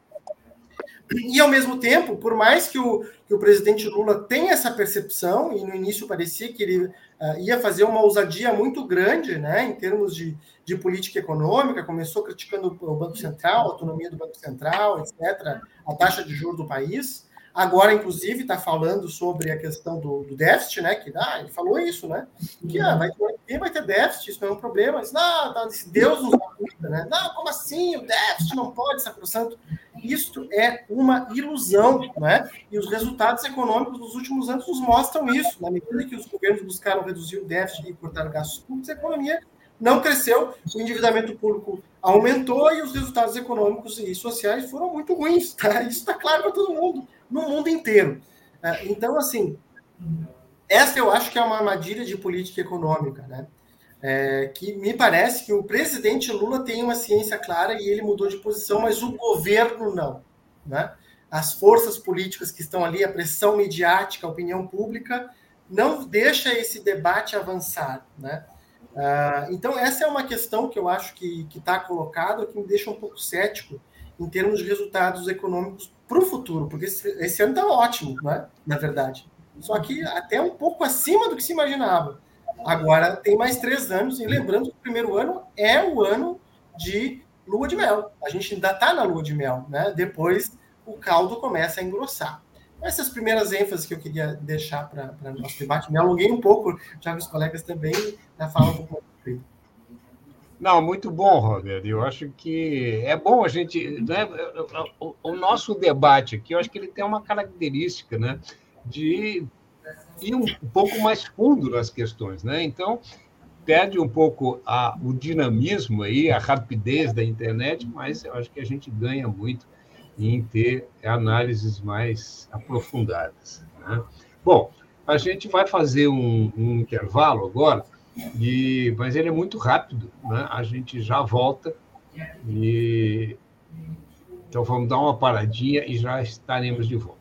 E, ao mesmo tempo, por mais que o, que o presidente Lula tenha essa percepção, e no início parecia que ele uh, ia fazer uma ousadia muito grande né, em termos de, de política econômica, começou criticando o Banco Central, a autonomia do Banco Central, etc., a taxa de juros do país. Agora, inclusive, está falando sobre a questão do, do, déficit, né? Que ah, ele falou isso, né? Que ah, vai, quem vai ter déficit, isso não é um problema. Mas, não, tá, Deus nos ajuda, né? Não, como assim? O déficit não pode, sacrosanto. Isto é uma ilusão, né? E os resultados econômicos dos últimos anos nos mostram isso. Na medida que os governos buscaram reduzir o déficit e cortar gastos públicos, a economia não cresceu, o endividamento público aumentou e os resultados econômicos e sociais foram muito ruins. Tá? Isso está claro para todo mundo no mundo inteiro. É, então, assim, essa eu acho que é uma armadilha de política econômica, né? É, que me parece que o presidente Lula tem uma ciência clara e ele mudou de posição, mas o governo não. Né? As forças políticas que estão ali, a pressão midiática, a opinião pública, não deixa esse debate avançar. Né? Uh, então, essa é uma questão que eu acho que está colocada, que me deixa um pouco cético em termos de resultados econômicos para o futuro, porque esse, esse ano está ótimo, né? na verdade. Só que até um pouco acima do que se imaginava. Agora tem mais três anos, e lembrando que o primeiro ano é o ano de lua de mel. A gente ainda está na lua de mel, né? Depois o caldo começa a engrossar. Essas primeiras ênfases que eu queria deixar para o nosso debate, me alonguei um pouco, já que os colegas também já falam um pouco mais. Não, muito bom, Roberto. Eu acho que é bom a gente. Né, o, o, nosso debate aqui, eu acho que ele tem uma característica né, de ir um pouco mais fundo nas questões. Né? Então, perde um pouco a, o dinamismo aí, a rapidez da internet, mas eu acho que a gente ganha muito em ter análises mais aprofundadas. Né? Bom, a gente vai fazer um, um intervalo agora, e, mas ele é muito rápido, né? a gente já volta e então vamos dar uma paradinha e já estaremos de volta.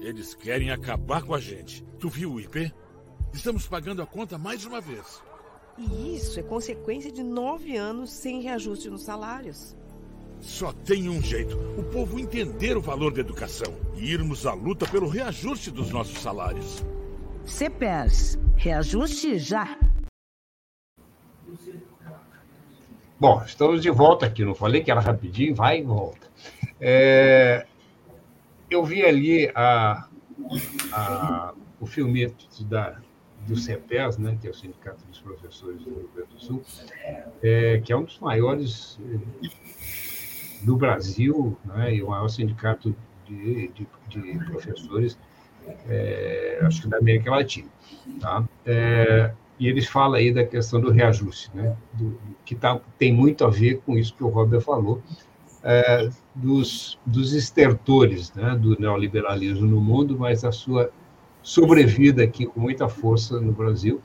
Eles querem acabar com a gente. Tu viu o IP? Estamos pagando a conta mais uma vez. E isso é consequência de nove anos sem reajuste nos salários. Só tem um jeito: o povo entender o valor da educação e irmos à luta pelo reajuste dos nossos salários. CPERS, reajuste já. Bom, estamos de volta aqui. Não falei que era rapidinho, vai e volta. É, eu vi ali a, a, o filmete da, do CEPES, né, que é o Sindicato dos Professores do Rio Grande do Sul, é, que é um dos maiores eh, do Brasil, né, e o maior sindicato de, de, de professores, é, acho que da América Latina. Tá? É, e eles falam aí da questão do reajuste, né, do, que tá, tem muito a ver com isso que o Robert falou, é, dos, dos estertores né, do neoliberalismo no mundo, mas a sua sobrevida aqui com muita força no Brasil.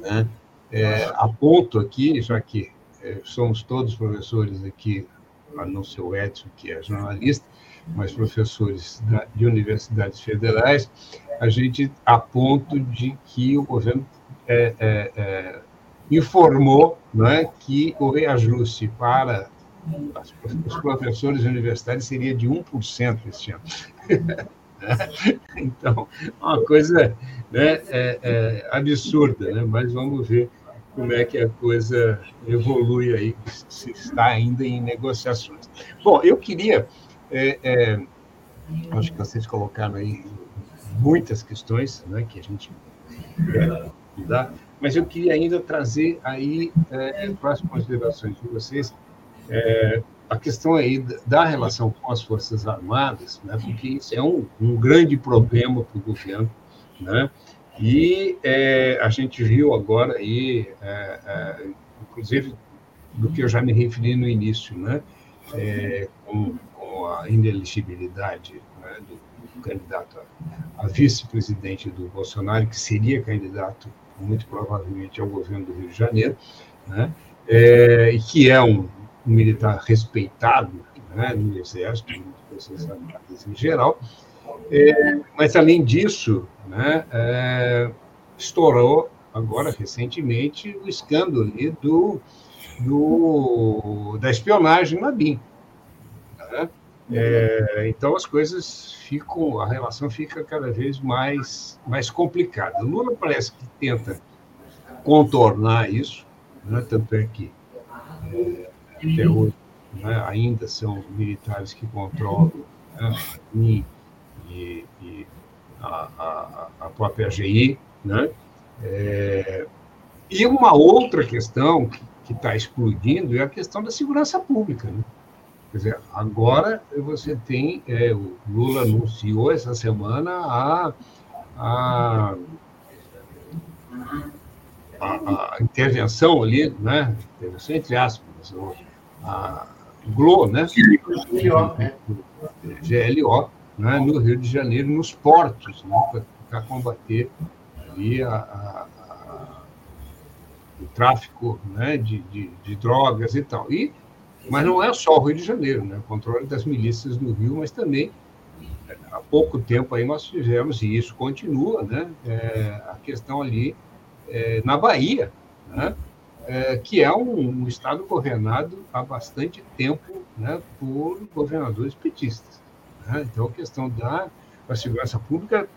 Né? É, aponto aqui, já que é, somos todos professores aqui, a não ser o Edson, que é jornalista, mas professores da, de universidades federais, a gente aponta de que o governo é, é, é informou né, que o reajuste para os professores universitários seria de 1% este ano. então, uma coisa né, é, é absurda, né? mas vamos ver como é que a coisa evolui aí, se está ainda em negociações. Bom, eu queria, é, é, acho que vocês colocaram aí muitas questões né, que a gente quer mudar, mas eu queria ainda trazer aí é, para as considerações de vocês é, a questão aí da relação com as Forças Armadas, né, porque isso é um, um grande problema para o governo, né, e é, a gente viu agora aí, é, é, inclusive do que eu já me referi no início, né, é, com, com, a ineligibilidade né, do, candidato a, a vice-presidente do Bolsonaro, que seria candidato muito provavelmente ao governo do Rio de Janeiro, né, é, que é um, um militar respeitado né, no Exército, Armadas em geral. É, mas, além disso, né, é, estourou agora, recentemente, o escândalo do, do, da espionagem na BIM. Né? É, então, as coisas ficam, a relação fica cada vez mais, mais complicada. Lula parece que tenta contornar isso, né? tanto é que é, até hoje né, ainda são militares que controlam né, e, e a, a, a, própria AGI. Né? É, e uma outra questão que está explodindo é a questão da segurança pública. Né? Quer dizer, agora você tem, é, o Lula anunciou essa semana a, a, a, a intervenção ali, né? intervenção entre aspas, a, GLO, né? GLO, né? GLO né? no Rio de Janeiro, nos portos, né? para combater ali a, a, a, o tráfico né? de, de, de, drogas e tal. E, mas não é só o Rio de Janeiro, né? o controle das milícias no Rio, mas também há pouco tempo aí nós tivemos, e isso continua, né? É, a questão ali é, na Bahia, né? É, que é um, um, estado governado há bastante tempo né, por governadores petistas. Né? Então, a questão da, da segurança pública,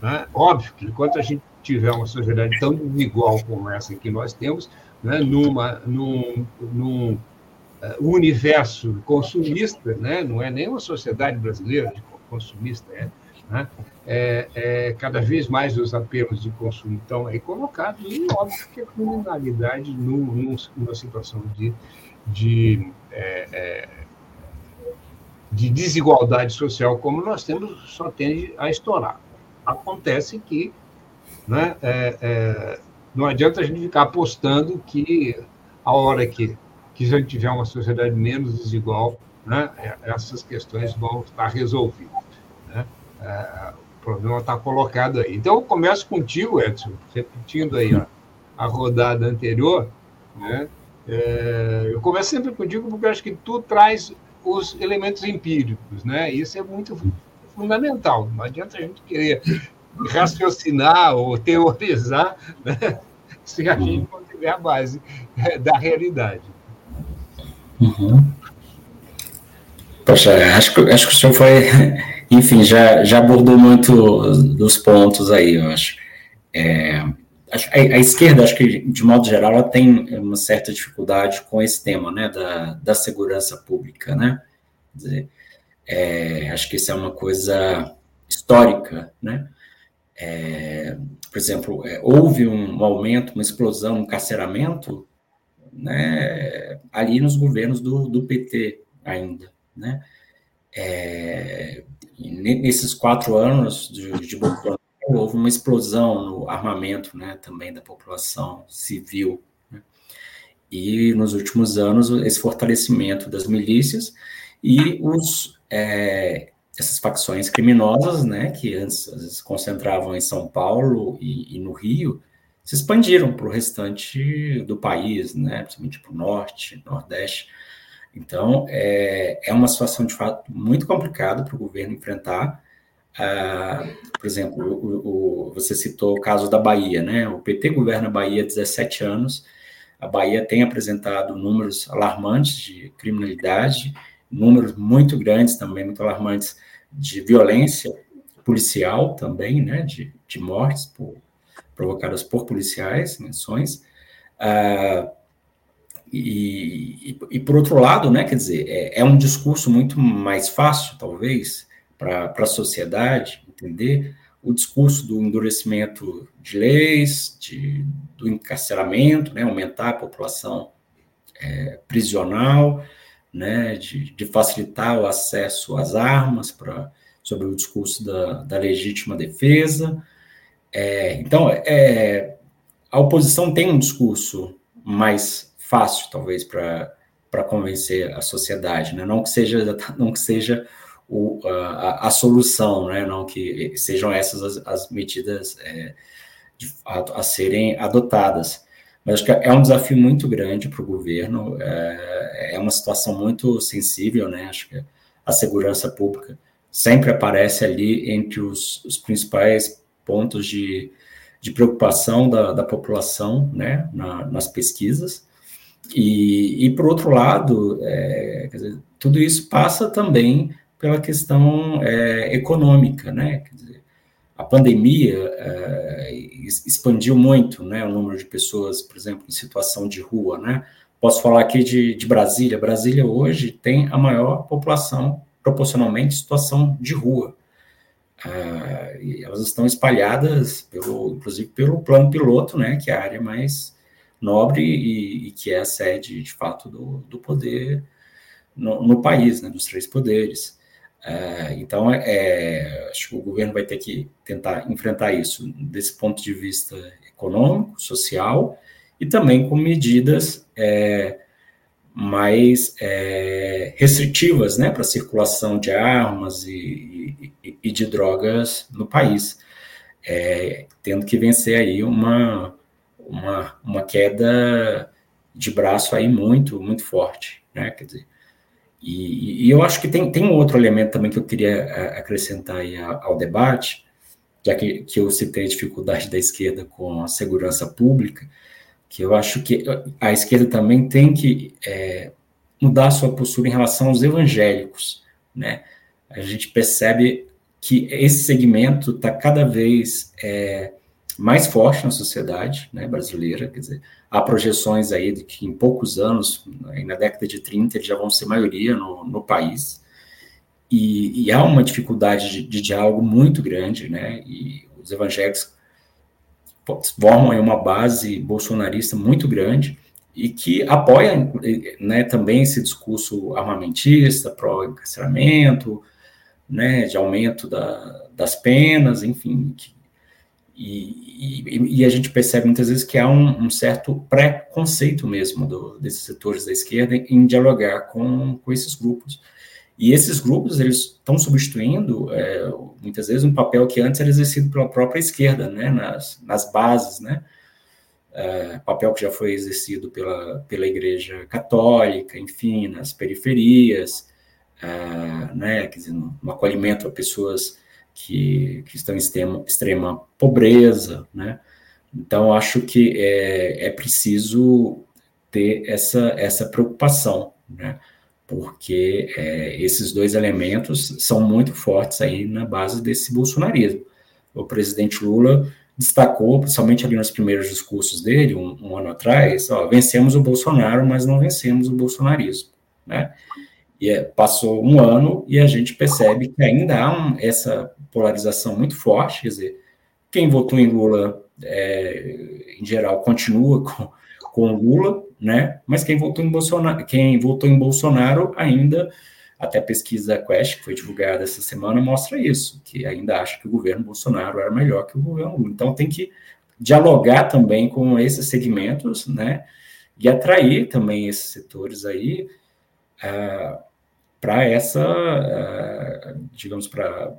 né, óbvio que enquanto a gente tiver uma sociedade tão desigual como essa que nós temos, né, numa, num, num uh, universo consumista, né, não é nem uma sociedade brasileira de consumista, é, né, é, é, cada vez mais os apelos de consumo estão aí colocados, e óbvio que a criminalidade, num, numa situação de, de, é, é, de desigualdade social como nós temos, só tende a estourar. Acontece que né, é, é, não adianta a gente ficar apostando que a hora que, que gente tiver uma sociedade menos desigual, né, essas questões vão estar resolvidas. Né? O problema está colocado aí. Então, eu começo contigo, Edson, repetindo aí a, a rodada anterior. Né? É, eu começo sempre contigo porque eu acho que tu traz os elementos empíricos, né? Isso é muito fundamental. Não adianta a gente querer raciocinar ou teorizar né? se a gente não tiver a base é, da realidade. Uhum. Poxa, acho que, acho que o senhor foi enfim, já, já abordou muito dos pontos aí, eu acho. É, a, a, esquerda, acho que, de modo geral, ela tem uma certa dificuldade com esse tema, né, da, da segurança pública, né? Dizer, é, acho que isso é uma coisa histórica, né? É, por exemplo, é, houve um aumento, uma explosão, um carceramento, né, ali nos governos do, do PT ainda, né? É, nesses quatro anos de, de Bolsonaro, houve uma explosão no armamento né, também da população civil. Né? E nos últimos anos, esse fortalecimento das milícias e os, é, essas facções criminosas, né, que antes se concentravam em São Paulo e, e no Rio, se expandiram para o restante do país, né, principalmente para o norte, nordeste. Então, é, é uma situação de fato muito complicada para o governo enfrentar. Ah, por exemplo, o, o, você citou o caso da Bahia, né? O PT governa a Bahia há 17 anos. A Bahia tem apresentado números alarmantes de criminalidade, números muito grandes também, muito alarmantes de violência policial também, né? De, de mortes por, provocadas por policiais, menções. Ah, e, e, e, por outro lado, né, quer dizer, é, é um discurso muito mais fácil, talvez, para a sociedade entender o discurso do endurecimento de leis, de, do encarceramento, né, aumentar a população é, prisional, né, de, de, facilitar o acesso às armas para sobre o discurso da, da legítima defesa. É, então, é, a oposição tem um discurso mais fácil, talvez, para convencer a sociedade, né? não que seja, não que seja o, a, a, solução, né? não que sejam essas as, as medidas é, a, a, serem adotadas. Mas acho que é um desafio muito grande para o governo, é, é, uma situação muito sensível, né? acho que a segurança pública sempre aparece ali entre os, os principais pontos de, de preocupação da, da população né? Na, nas pesquisas. E, e por outro lado, é, dizer, tudo isso passa também pela questão é, econômica, né? Dizer, a pandemia é, expandiu muito né, o número de pessoas, por exemplo, em situação de rua, né? Posso falar aqui de, de Brasília. Brasília hoje tem a maior população proporcionalmente em situação de rua. Ah, elas estão espalhadas, pelo, inclusive pelo plano piloto, né, que é a área mais nobre e, e, que é a sede, de fato, do, do poder no, no, país, né, dos três poderes. É, então, é, é, acho que o governo vai ter que tentar enfrentar isso desse ponto de vista econômico, social e também com medidas é, mais é, restritivas né, para a circulação de armas e, e, e, de drogas no país, é, tendo que vencer aí uma, uma, uma queda de braço aí muito, muito forte, né, quer dizer, e, e, eu acho que tem, tem um outro elemento também que eu queria é, acrescentar aí ao, debate, já que, que eu citei a dificuldade da esquerda com a segurança pública, que eu acho que a esquerda também tem que é, mudar sua postura em relação aos evangélicos, né? A gente percebe que esse segmento está cada vez é, mais forte na sociedade né, brasileira, quer dizer, há projeções aí de que em poucos anos, na década de 30, eles já vão ser maioria no, no país, e, e, há uma dificuldade de, de diálogo muito grande, né, e os evangélicos formam uma base bolsonarista muito grande e que apoia né, também esse discurso armamentista, pró-encarceramento, né, de aumento da, das penas, enfim. Que, e, e, e, a gente percebe muitas vezes que há um, um certo preconceito mesmo do, desses setores da esquerda em dialogar com, com esses grupos. E esses grupos, eles estão substituindo, é, muitas vezes, um papel que antes era exercido pela própria esquerda, né, nas, nas bases, né, é, papel que já foi exercido pela, pela Igreja Católica, enfim, nas periferias, é, né, quer dizer, no, no, acolhimento a pessoas que, que estão em extrema, extrema pobreza, né, então acho que é, é preciso ter essa, essa preocupação, né, porque é, esses dois elementos são muito fortes aí na base desse bolsonarismo. O presidente Lula destacou, principalmente ali nos primeiros discursos dele, um, um ano atrás, ó, vencemos o Bolsonaro, mas não vencemos o bolsonarismo, né? E é, passou um ano e a gente percebe que ainda há um, essa polarização muito forte, quer dizer, quem votou em Lula, é, em geral, continua com, com Lula, né? Mas quem votou em Bolsonaro, quem votou em Bolsonaro ainda, até a pesquisa Quest, que foi divulgada essa semana, mostra isso, que ainda acha que o governo Bolsonaro era melhor que o governo Lula. Então tem que dialogar também com esses segmentos, né? E atrair também esses setores aí uh, para essa, uh, digamos, para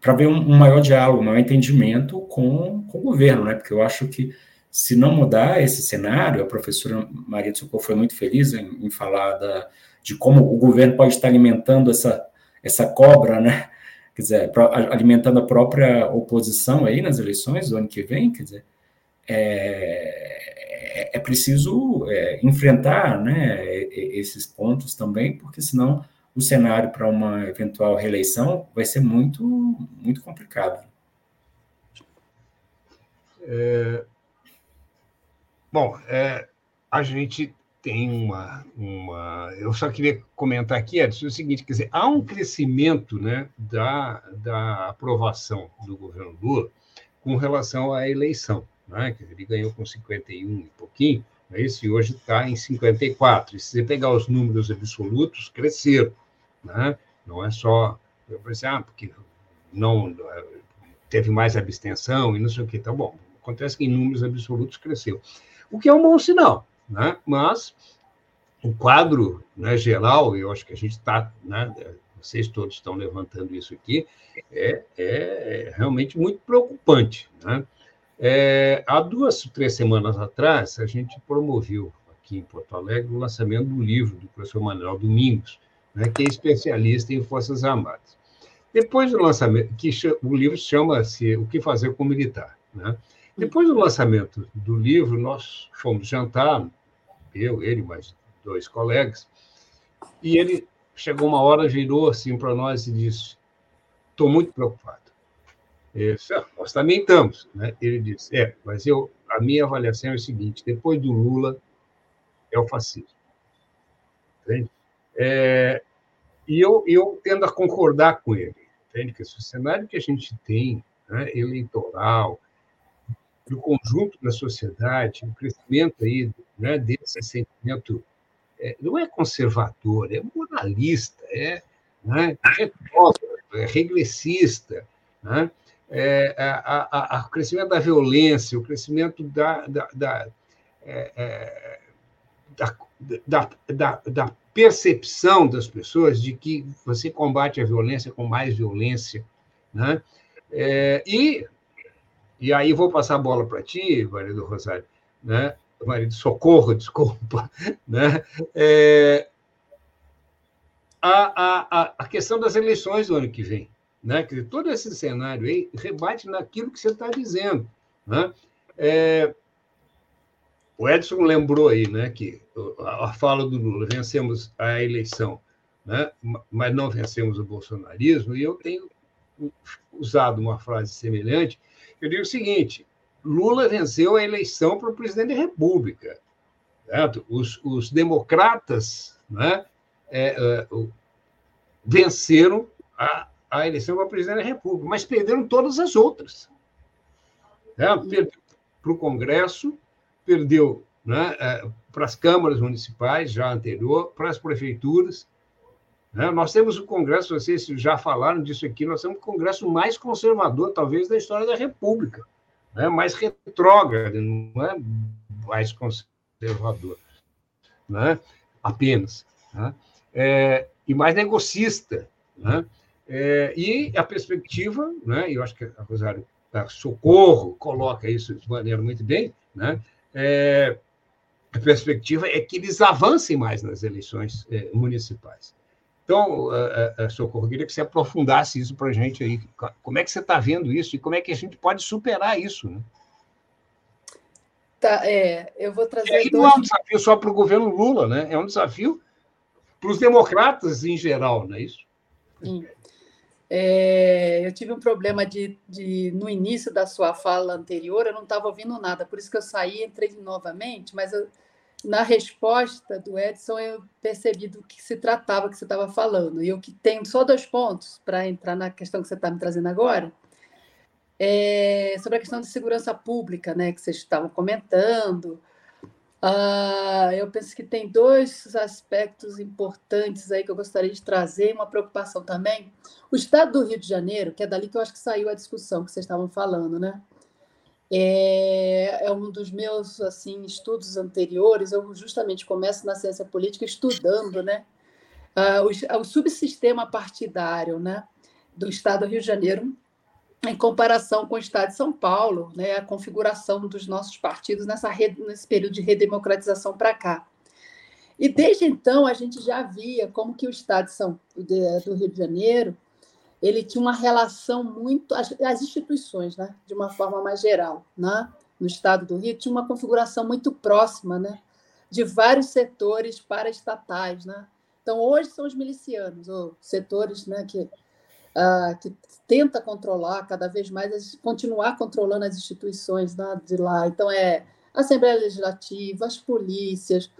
para ver um, um, maior diálogo, um maior entendimento com, com o governo, né? Porque eu acho que se não mudar esse cenário, a professora Maria de Socorro foi muito feliz em, em falar da, de como o governo pode estar alimentando essa, essa cobra, né? Quer dizer, alimentando a própria oposição aí nas eleições do ano que vem, quer dizer, é, é, é preciso é, enfrentar né, esses pontos também, porque senão o cenário para uma eventual reeleição vai ser muito, muito complicado. É, Bom, é, a gente tem uma, uma. Eu só queria comentar aqui, Edson, o seguinte: quer dizer, há um crescimento né, da, da aprovação do governo Lula com relação à eleição. Né? Ele ganhou com 51 e pouquinho, né? esse hoje está em 54. E se você pegar os números absolutos, cresceram. Né? Não é só. Eu pensei, ah, porque não teve mais abstenção e não sei o que. Então, bom, acontece que em números absolutos cresceu o que é um bom sinal, né? Mas o quadro né, geral, eu acho que a gente está, né, vocês todos estão levantando isso aqui, é, é realmente muito preocupante. Né? É, há duas, três semanas atrás, a gente promoveu aqui em Porto Alegre o lançamento do livro do professor Manuel Domingos, né, que é especialista em Forças Armadas. Depois do lançamento, que o livro chama-se O que Fazer com o Militar. Né? Depois do lançamento do livro, nós fomos jantar, eu, ele, mais dois colegas, e ele chegou uma hora, virou assim para nós e disse: Estou muito preocupado. Eu disse, ah, nós também estamos. Né? Ele disse: É, mas eu, a minha avaliação é o seguinte: depois do Lula, é o fascismo. Entende? É, e eu, eu tendo a concordar com ele. Entende? Que esse cenário que a gente tem, né, eleitoral, do conjunto da sociedade, o crescimento aí, né, desse sentimento é, não é conservador, é moralista, é, né, é, é regressista, né, é, a, a, a, o crescimento da violência, o crescimento da, da, da, é, é, da da, da, da percepção das pessoas de que você combate a violência com mais violência. Né? É, e, e aí vou passar a bola para ti, marido Rosário, né? marido Socorro, desculpa. Né? É, a, a, a questão das eleições do ano que vem. Né? Dizer, todo esse cenário aí rebate naquilo que você está dizendo. Né? É, o Edson lembrou aí né, que a fala do Lula, vencemos a eleição, né, mas não vencemos o bolsonarismo, e eu tenho usado uma frase semelhante. Eu digo o seguinte: Lula venceu a eleição para o presidente da República. Certo? Os, os democratas né, é, é, venceram a, a eleição para presidente da República, mas perderam todas as outras. Perdeu para o Congresso, perdeu né, é, para as câmaras municipais, já anterior, para as prefeituras. Né? Nós temos o Congresso, vocês já falaram disso aqui, nós temos o Congresso mais conservador, talvez, da história da República, né? mais retrógrado, não é mais conservador, né? apenas. Né? É, e mais negocista. Né? É, e a perspectiva, né, eu acho que a Rosário Socorro coloca isso de maneira muito bem, né? É, a perspectiva é que eles avancem mais nas eleições é, municipais. Então, a, a Socorro, queria que você aprofundasse isso para a gente aí. Como é que você está vendo isso e como é que a gente pode superar isso? Né? Tá, é, eu vou trazer. E dois... não é um desafio só para o governo Lula, né? É um desafio para os democratas em geral, não é isso? Sim. É, eu tive um problema de, de, no início da sua fala anterior, eu não estava ouvindo nada, por isso que eu saí, entrei novamente, mas eu, na resposta do Edson eu percebi do que se tratava que você estava falando. E eu que tenho só dois pontos para entrar na questão que você está me trazendo agora. É sobre a questão de segurança pública, né, que vocês estavam comentando, Uh, eu penso que tem dois aspectos importantes aí que eu gostaria de trazer, uma preocupação também. O estado do Rio de Janeiro, que é dali que eu acho que saiu a discussão que vocês estavam falando, né? É, é um dos meus assim estudos anteriores. Eu justamente começo na ciência política estudando, né? Uh, o, o subsistema partidário, né? Do estado do Rio de Janeiro em comparação com o Estado de São Paulo, né, a configuração dos nossos partidos nessa rede, nesse período de redemocratização para cá. E desde então a gente já via como que o Estado de São, de, do Rio de Janeiro ele tinha uma relação muito as, as, instituições, né, de uma forma mais geral, né, no Estado do Rio tinha uma configuração muito próxima, né, de vários setores paraestatais, né. Então hoje são os milicianos, ou setores, né, que uh, que tenta controlar cada vez mais, continuar controlando as instituições né, de lá. Então, é a Assembleia Legislativa, as polícias.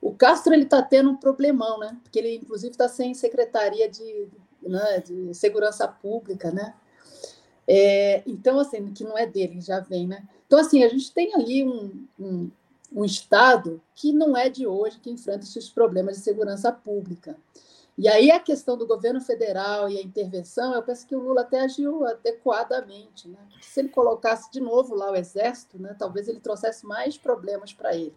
O Castro está tendo um problemão, né? Porque ele, inclusive, está sem secretaria de, né, de segurança pública, né? É, então, assim, que não é dele, já vem, né? Então, assim, a gente tem ali um, um, um Estado que não é de hoje que enfrenta esses problemas de segurança pública. E aí a questão do governo federal e a intervenção, eu penso que o Lula até agiu adequadamente. Né? Se ele colocasse de novo lá o exército, né, talvez ele trouxesse mais problemas para ele.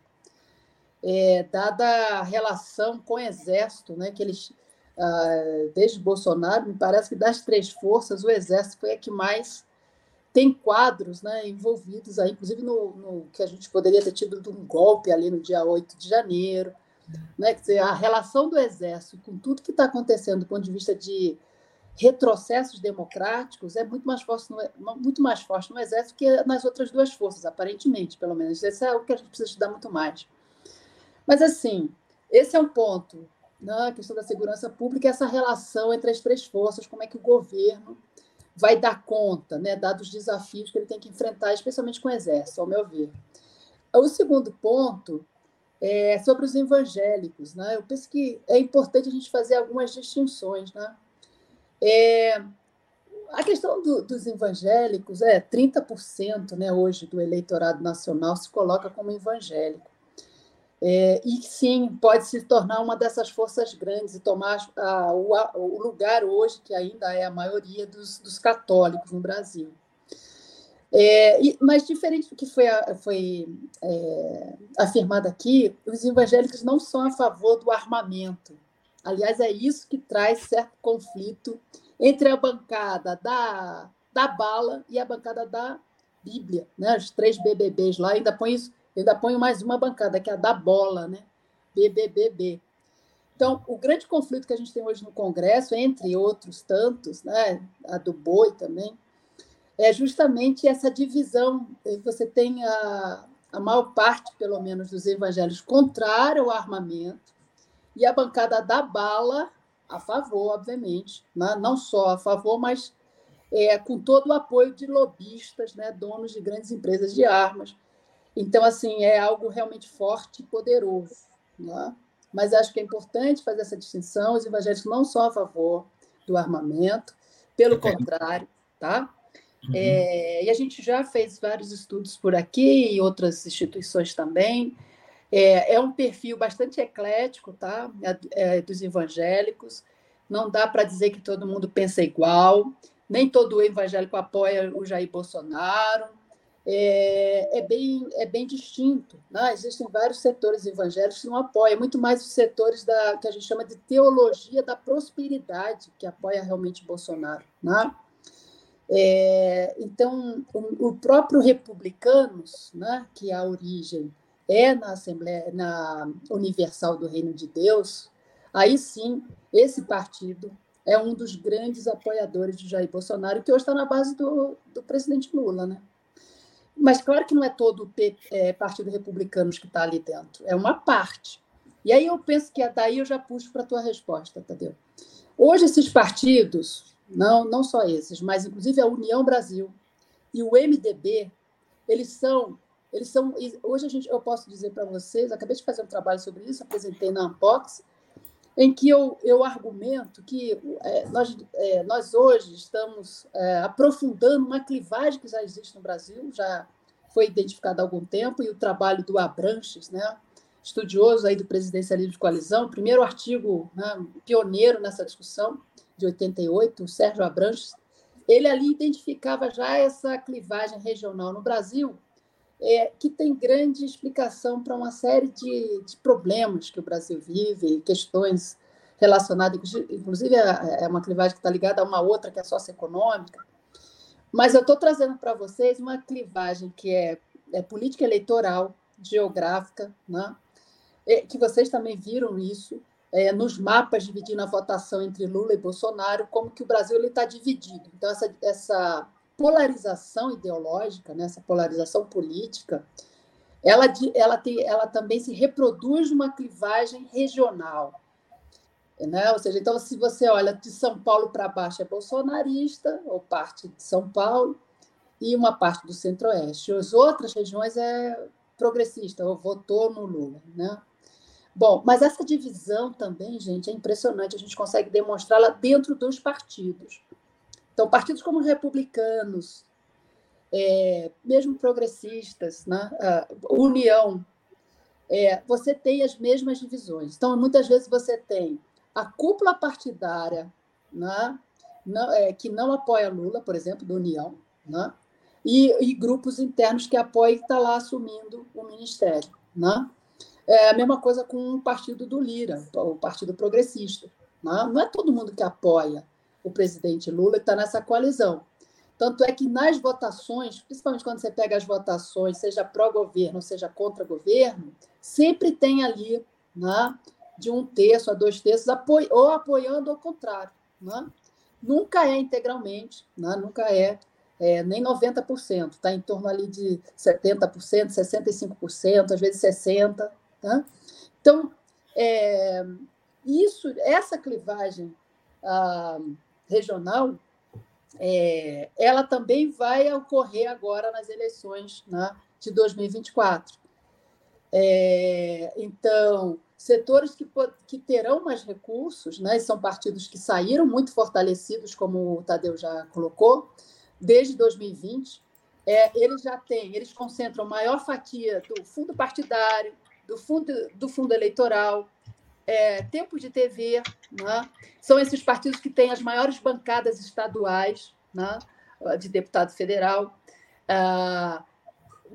É, dada a relação com o exército, né, que eles, ah, desde Bolsonaro, me parece que das três forças, o exército foi a que mais tem quadros né, envolvidos aí, inclusive no, no que a gente poderia ter tido de um golpe ali no dia 8 de janeiro né? Quer dizer, a relação do Exército com tudo que está acontecendo do ponto de vista de retrocessos democráticos é muito mais forte no, muito mais forte no Exército que nas outras duas forças, aparentemente, pelo menos. Esse é o que a gente precisa estudar muito mais. Mas, assim, esse é um ponto. Né? A questão da segurança pública, essa relação entre as três forças, como é que o governo vai dar conta, né, dados os desafios que ele tem que enfrentar, especialmente com o Exército, ao meu ver. O segundo ponto é, sobre os evangélicos. Né? Eu penso que é importante a gente fazer algumas distinções. Né? É, a questão do, dos evangélicos é 30% né, hoje do eleitorado nacional se coloca como evangélico. É, e sim, pode se tornar uma dessas forças grandes e tomar a, o, a, o, lugar hoje, que ainda é a maioria dos, dos católicos no Brasil. É, e, mas diferente do que foi, foi é, afirmado aqui, os evangélicos não são a favor do armamento. Aliás, é isso que traz certo conflito entre a bancada da, da bala e a bancada da Bíblia, né? Os três BBBs lá, ainda põe isso, ainda põe mais uma bancada, que é a da bola, né? BBBB. Então, o grande conflito que a gente tem hoje no Congresso, entre outros tantos, né? A do boi também, é justamente essa divisão. Você tem a, a maior parte, pelo menos, dos evangélicos contrária ao armamento, e a bancada da bala a favor, obviamente, né? não só a favor, mas é, com todo o apoio de lobistas, né? donos de grandes empresas de armas. Então, assim, é algo realmente forte e poderoso. Né? Mas acho que é importante fazer essa distinção. Os evangélicos não são a favor do armamento, pelo contrário, tá? Uhum. É, e a gente já fez vários estudos por aqui e outras instituições também. É, é um perfil bastante eclético, tá? É, é dos evangélicos. Não dá para dizer que todo mundo pensa igual. Nem todo evangélico apoia o Jair Bolsonaro. É, é bem, é bem distinto. Né? Existem vários setores evangélicos que não apoiam, muito mais os setores da, que a gente chama de teologia da prosperidade, que apoia realmente Bolsonaro. Né? É, então, o, o, próprio Republicanos, né, que a origem é na Assembleia, na Universal do Reino de Deus, aí sim, esse partido é um dos grandes apoiadores de Jair Bolsonaro, que hoje está na base do, do presidente Lula, né? Mas claro que não é todo o é, Partido Republicanos que está ali dentro, é uma parte. E aí eu penso que daí eu já puxo para a tua resposta, Tadeu. Hoje esses partidos, não, não só esses, mas inclusive a União Brasil e o MDB, eles são, eles são. Hoje a gente, eu posso dizer para vocês, acabei de fazer um trabalho sobre isso, apresentei na Unbox, em que eu, eu argumento que é, nós, é, nós hoje estamos é, aprofundando uma clivagem que já existe no Brasil, já foi identificada há algum tempo, e o trabalho do Abranches, né, estudioso aí do presidencialismo de coalizão, primeiro artigo né, pioneiro nessa discussão, de 88, o Sérgio Abranches, ele ali identificava já essa clivagem regional no Brasil, é, que tem grande explicação para uma série de, de, problemas que o Brasil vive, questões relacionadas, inclusive é, é uma clivagem que está ligada a uma outra que é socioeconômica. Mas eu estou trazendo para vocês uma clivagem que é, é política eleitoral, geográfica, né? É, que vocês também viram isso, é, nos mapas dividindo a votação entre Lula e Bolsonaro, como que o Brasil está dividido. Então, essa, essa polarização ideológica, né, essa polarização política, ela, ela, tem, ela também se reproduz numa clivagem regional. Né? Ou seja, então, se você olha de São Paulo para baixo, é bolsonarista, ou parte de São Paulo, e uma parte do centro-oeste. As outras regiões é progressista, ou votou no Lula. Né? Bom, mas essa divisão também, gente, é impressionante. A gente consegue demonstrá-la dentro dos partidos. Então, partidos como os republicanos, é, mesmo progressistas, né? União, é, você tem as mesmas divisões. Então, muitas vezes você tem a cúpula partidária né? não, é, que não apoia Lula, por exemplo, do União, né? e, e grupos internos que apoiam e está lá assumindo o ministério. Né? É a mesma coisa com o partido do Lira, o Partido Progressista. Não, é? não é todo mundo que apoia o presidente Lula que está nessa coalizão. Tanto é que nas votações, principalmente quando você pega as votações, seja pró-governo, seja contra governo, sempre tem ali né, de um terço a dois terços, apoio, ou apoiando ou contrário. Né? Nunca é integralmente, né? nunca é, é nem 90%, está em torno ali de 70%, 65%, às vezes 60%. Tá? Então, é, isso, essa clivagem ah, regional, é, ela também vai ocorrer agora nas eleições né, de 2024. É, então, setores que, que terão mais recursos, né, são partidos que saíram muito fortalecidos, como o Tadeu já colocou, desde 2020, é, eles já têm, eles concentram maior fatia do fundo partidário, do fundo, do fundo eleitoral, é, tempo de TV, né? são esses partidos que têm as maiores bancadas estaduais né? de deputado federal. Uh,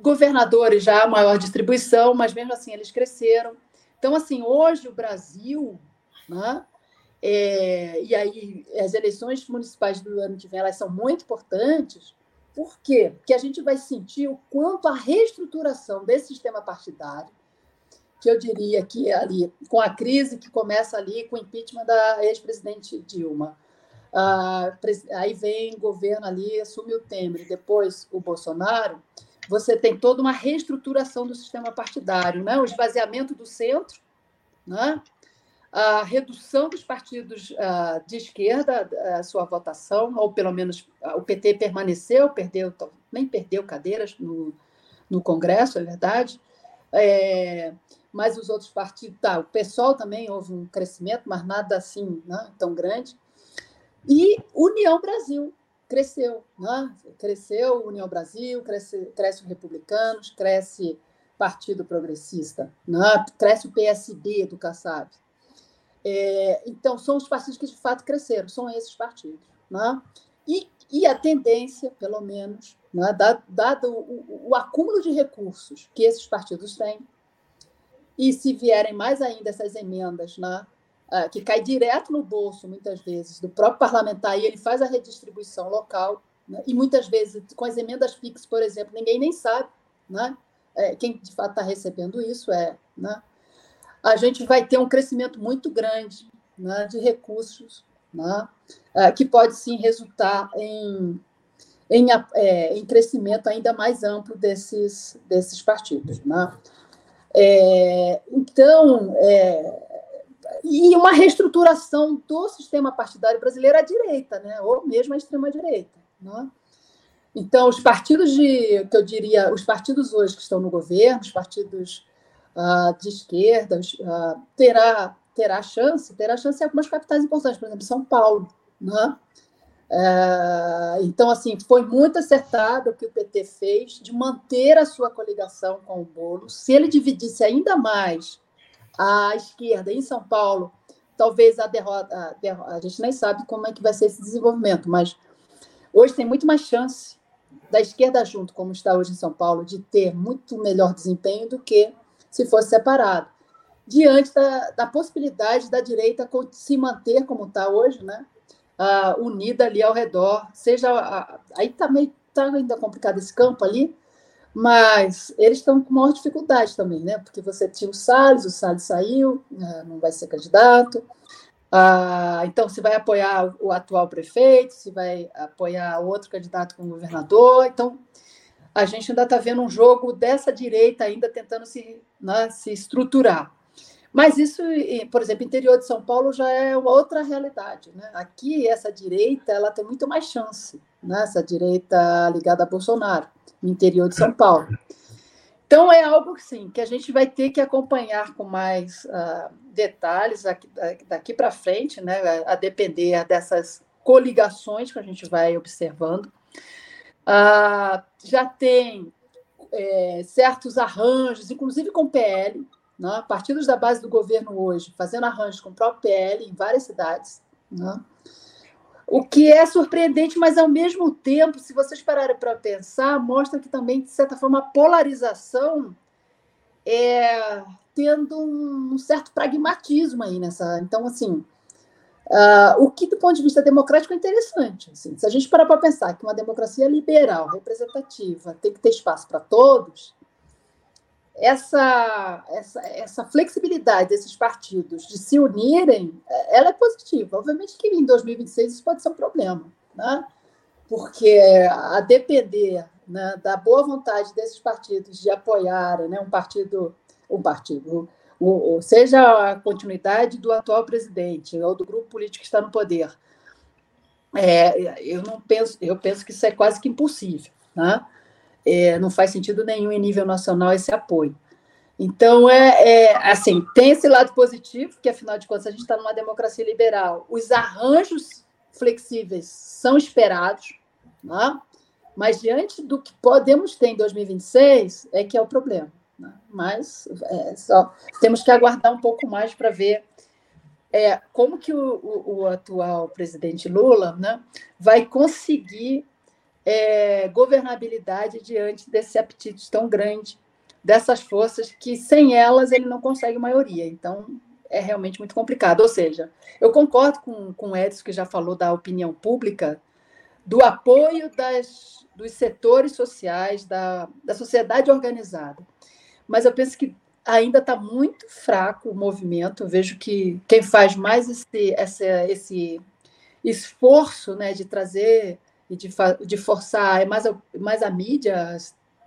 governadores já a maior distribuição, mas mesmo assim eles cresceram. Então, assim, hoje o Brasil, né, é, e aí as eleições municipais do ano que vem elas são muito importantes, por quê? Porque a gente vai sentir o quanto a reestruturação desse sistema partidário, que eu diria que é ali, com a crise que começa ali com o impeachment da ex-presidente Dilma, ah, aí vem governo ali, assume o Temer, depois o Bolsonaro, você tem toda uma reestruturação do sistema partidário, né? o esvaziamento do centro, né? a redução dos partidos uh, de esquerda, a sua votação, ou pelo menos uh, o PT permaneceu, perdeu, nem perdeu cadeiras no, no Congresso, é verdade, é, mas os outros partidos, tá, o PSOL também houve um crescimento, mas nada assim né, tão grande. E União Brasil cresceu, né? cresceu União Brasil, cresce, cresce Republicanos, cresce Partido Progressista, né? cresce o PSB do Kassab. É, então, são os partidos que de fato cresceram, são esses partidos. Né? E, e a tendência, pelo menos, né? dado, dado o, o, acúmulo de recursos que esses partidos têm, e se vierem mais ainda essas emendas, né? Ah, que cai direto no bolso, muitas vezes, do próprio parlamentar, e ele faz a redistribuição local, né? e muitas vezes, com as emendas fixas, por exemplo, ninguém nem sabe né? É, quem de fato está recebendo isso é. Né? a gente vai ter um crescimento muito grande né, de recursos, né, é, que pode sim resultar em, em, é, em, crescimento ainda mais amplo desses, desses partidos. Né? É, então, é, e uma reestruturação do sistema partidário brasileiro à direita, né, ou mesmo à extrema-direita. Né? Então, os partidos de, que eu diria, os partidos hoje que estão no governo, os partidos uh, de esquerda uh, terá, terá chance, terá chance em algumas capitais importantes, por exemplo, São Paulo. Né? Uh, então, assim, foi muito acertado o que o PT fez de manter a sua coligação com o Bolo. Se ele dividisse ainda mais a esquerda em São Paulo, talvez a derrota, a derrota, a gente nem sabe como é que vai ser esse desenvolvimento, mas hoje tem muito mais chance da esquerda junto, como está hoje em São Paulo, de ter muito melhor desempenho do que se fosse separado, diante da, da possibilidade da direita se manter como está hoje, né? Uh, unida ali ao redor, seja uh, aí também está ainda complicado esse campo ali, mas eles estão com maior dificuldade também, né? Porque você tinha o Salles, o Salles saiu, uh, não vai ser candidato. Ah, então, se vai apoiar o atual prefeito, se vai apoiar outro candidato como governador. Então, a gente ainda está vendo um jogo dessa direita ainda tentando se, né, se estruturar. Mas isso, por exemplo, interior de São Paulo já é uma outra realidade. Né? Aqui, essa direita ela tem muito mais chance, né? essa direita ligada a Bolsonaro, no interior de São Paulo. Então, é algo sim, que a gente vai ter que acompanhar com mais uh, detalhes aqui, daqui para frente, né? a depender dessas coligações que a gente vai observando. Ah, já tem é, certos arranjos, inclusive com o PL, né? partidos da base do governo hoje fazendo arranjos com o próprio PL em várias cidades. Né? O que é surpreendente, mas ao mesmo tempo, se vocês pararem para pensar, mostra que também, de certa forma, a polarização é tendo um certo pragmatismo aí nessa. Então, assim, Uh, o que, do ponto de vista democrático, é interessante. Assim, se a gente parar para pensar que uma democracia liberal, representativa, tem que ter espaço para todos, essa, essa, essa flexibilidade desses partidos de se unirem, é, ela é positiva. Obviamente que em 2026 isso pode ser um problema, né? porque a depender né, da boa vontade desses partidos de apoiarem né, um partido, um partido, ou, seja a continuidade do atual presidente ou do grupo político que está no poder. É, eu não penso, eu penso que isso é quase que impossível, né? É, não faz sentido nenhum em nível nacional esse apoio. Então é, é, assim, tem esse lado positivo, que afinal de contas a gente está numa democracia liberal. Os arranjos flexíveis são esperados, né? mas diante do que podemos ter em 2026 é que é o problema. Né? Mas é, só temos que aguardar um pouco mais para ver é, como que o, o, o, atual presidente Lula né, vai conseguir é, governabilidade diante desse apetite tão grande dessas forças que sem elas ele não consegue maioria. Então é realmente muito complicado. Ou seja, eu concordo com, com o Edson, que já falou da opinião pública, do apoio das, dos setores sociais, da, da sociedade organizada. Mas eu penso que ainda está muito fraco o movimento. Eu vejo que quem faz mais esse, esse, esse esforço né, de trazer e de, de forçar é mais, mais a mídia,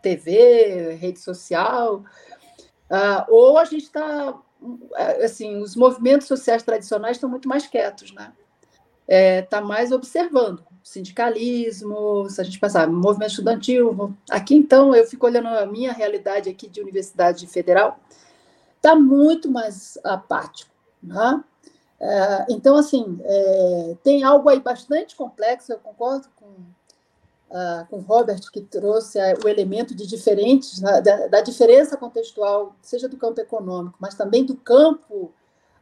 TV, rede social, uh, ou a gente está, assim, os movimentos sociais tradicionais estão muito mais quietos, né? Está é, mais observando sindicalismo, se a gente pensar movimento estudantil, aqui então eu fico olhando a minha realidade aqui de universidade federal, está muito mais apático, né? É, então, assim, é, tem algo aí bastante complexo, eu concordo com, uh, com o Robert, que trouxe uh, o elemento de diferentes, né, da, da, diferença contextual, seja do campo econômico, mas também do campo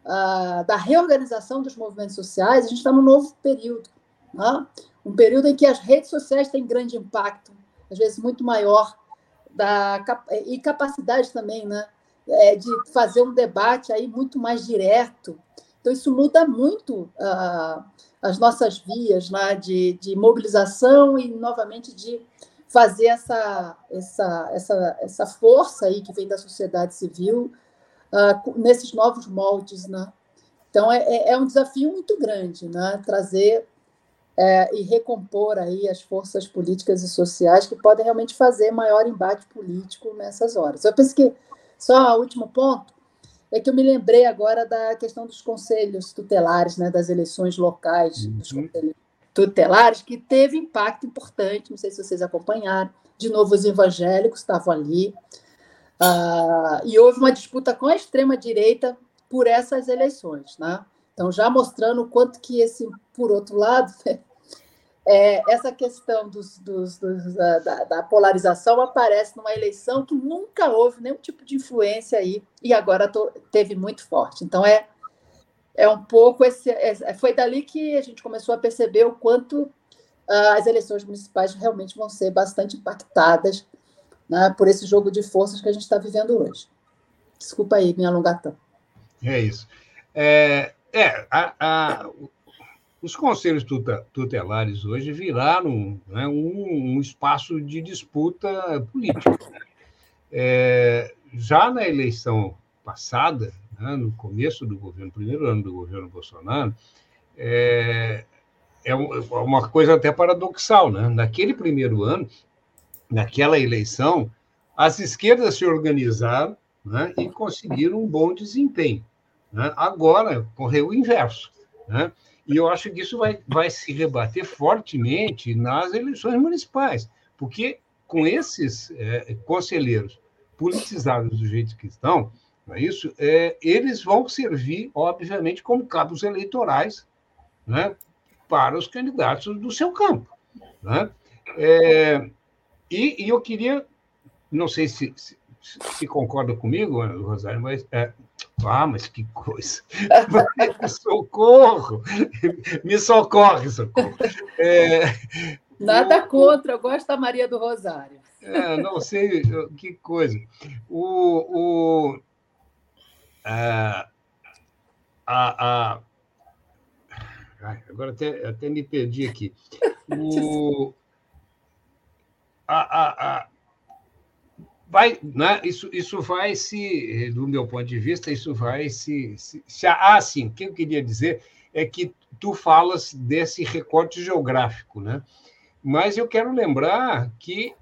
uh, da reorganização dos movimentos sociais, a gente está num novo período. Né? Um período em que as redes sociais têm grande impacto, às vezes muito maior, da, e capacidade também né, é, de fazer um debate aí muito mais direto, então, isso muda muito uh, as nossas vias né, de, de mobilização e, novamente, de fazer essa, essa, essa, essa força aí que vem da sociedade civil uh, nesses novos moldes. Né? Então, é, é, é um desafio muito grande né? trazer é, e recompor aí as forças políticas e sociais que podem realmente fazer maior embate político nessas horas. Eu penso que, só o último ponto, é que eu me lembrei agora da questão dos conselhos tutelares, né, das eleições locais, uhum. dos conselhos tutelares, que teve impacto importante, não sei se vocês acompanharam, de novo os evangélicos estavam ali, uh, e houve uma disputa com a extrema-direita por essas eleições, né? Então, já mostrando o quanto que esse, por outro lado, é, essa questão dos, dos, dos, da, da, polarização aparece numa eleição que nunca houve nenhum tipo de influência aí, e agora teve muito forte. Então, é, é um pouco esse. É, foi dali que a gente começou a perceber o quanto uh, as eleições municipais realmente vão ser bastante impactadas né, por esse jogo de forças que a gente está vivendo hoje. Desculpa aí me alongar tanto. É isso. É, é a, a, os conselhos tutelares hoje viraram né, um, um, espaço de disputa política. É, já na eleição passada, né, no começo do governo, primeiro ano do governo Bolsonaro, é, é uma coisa até paradoxal. Né? Naquele primeiro ano, naquela eleição, as esquerdas se organizaram né, e conseguiram um bom desempenho. Né? Agora, correu o inverso. Né? E eu acho que isso vai, vai se rebater fortemente nas eleições municipais, porque com esses é, conselheiros politizados do jeito que estão, não é isso? É, eles vão servir, obviamente, como cabos eleitorais né, para os candidatos do seu campo. Né? É, e, e, eu queria, não sei se, se, se concorda comigo, Rosário, mas é, ah, mas que coisa! socorro! Me socorre, socorro! É, Nada o, contra, eu gosto da Maria do Rosário. É, não sei, que coisa. O, o, a, a, a, agora até, até me perdi aqui. O, a, a, a, vai, né, isso, isso vai se, do meu ponto de vista, isso vai se, se, se. Ah, sim, o que eu queria dizer é que tu falas desse recorte geográfico, né? Mas eu quero lembrar que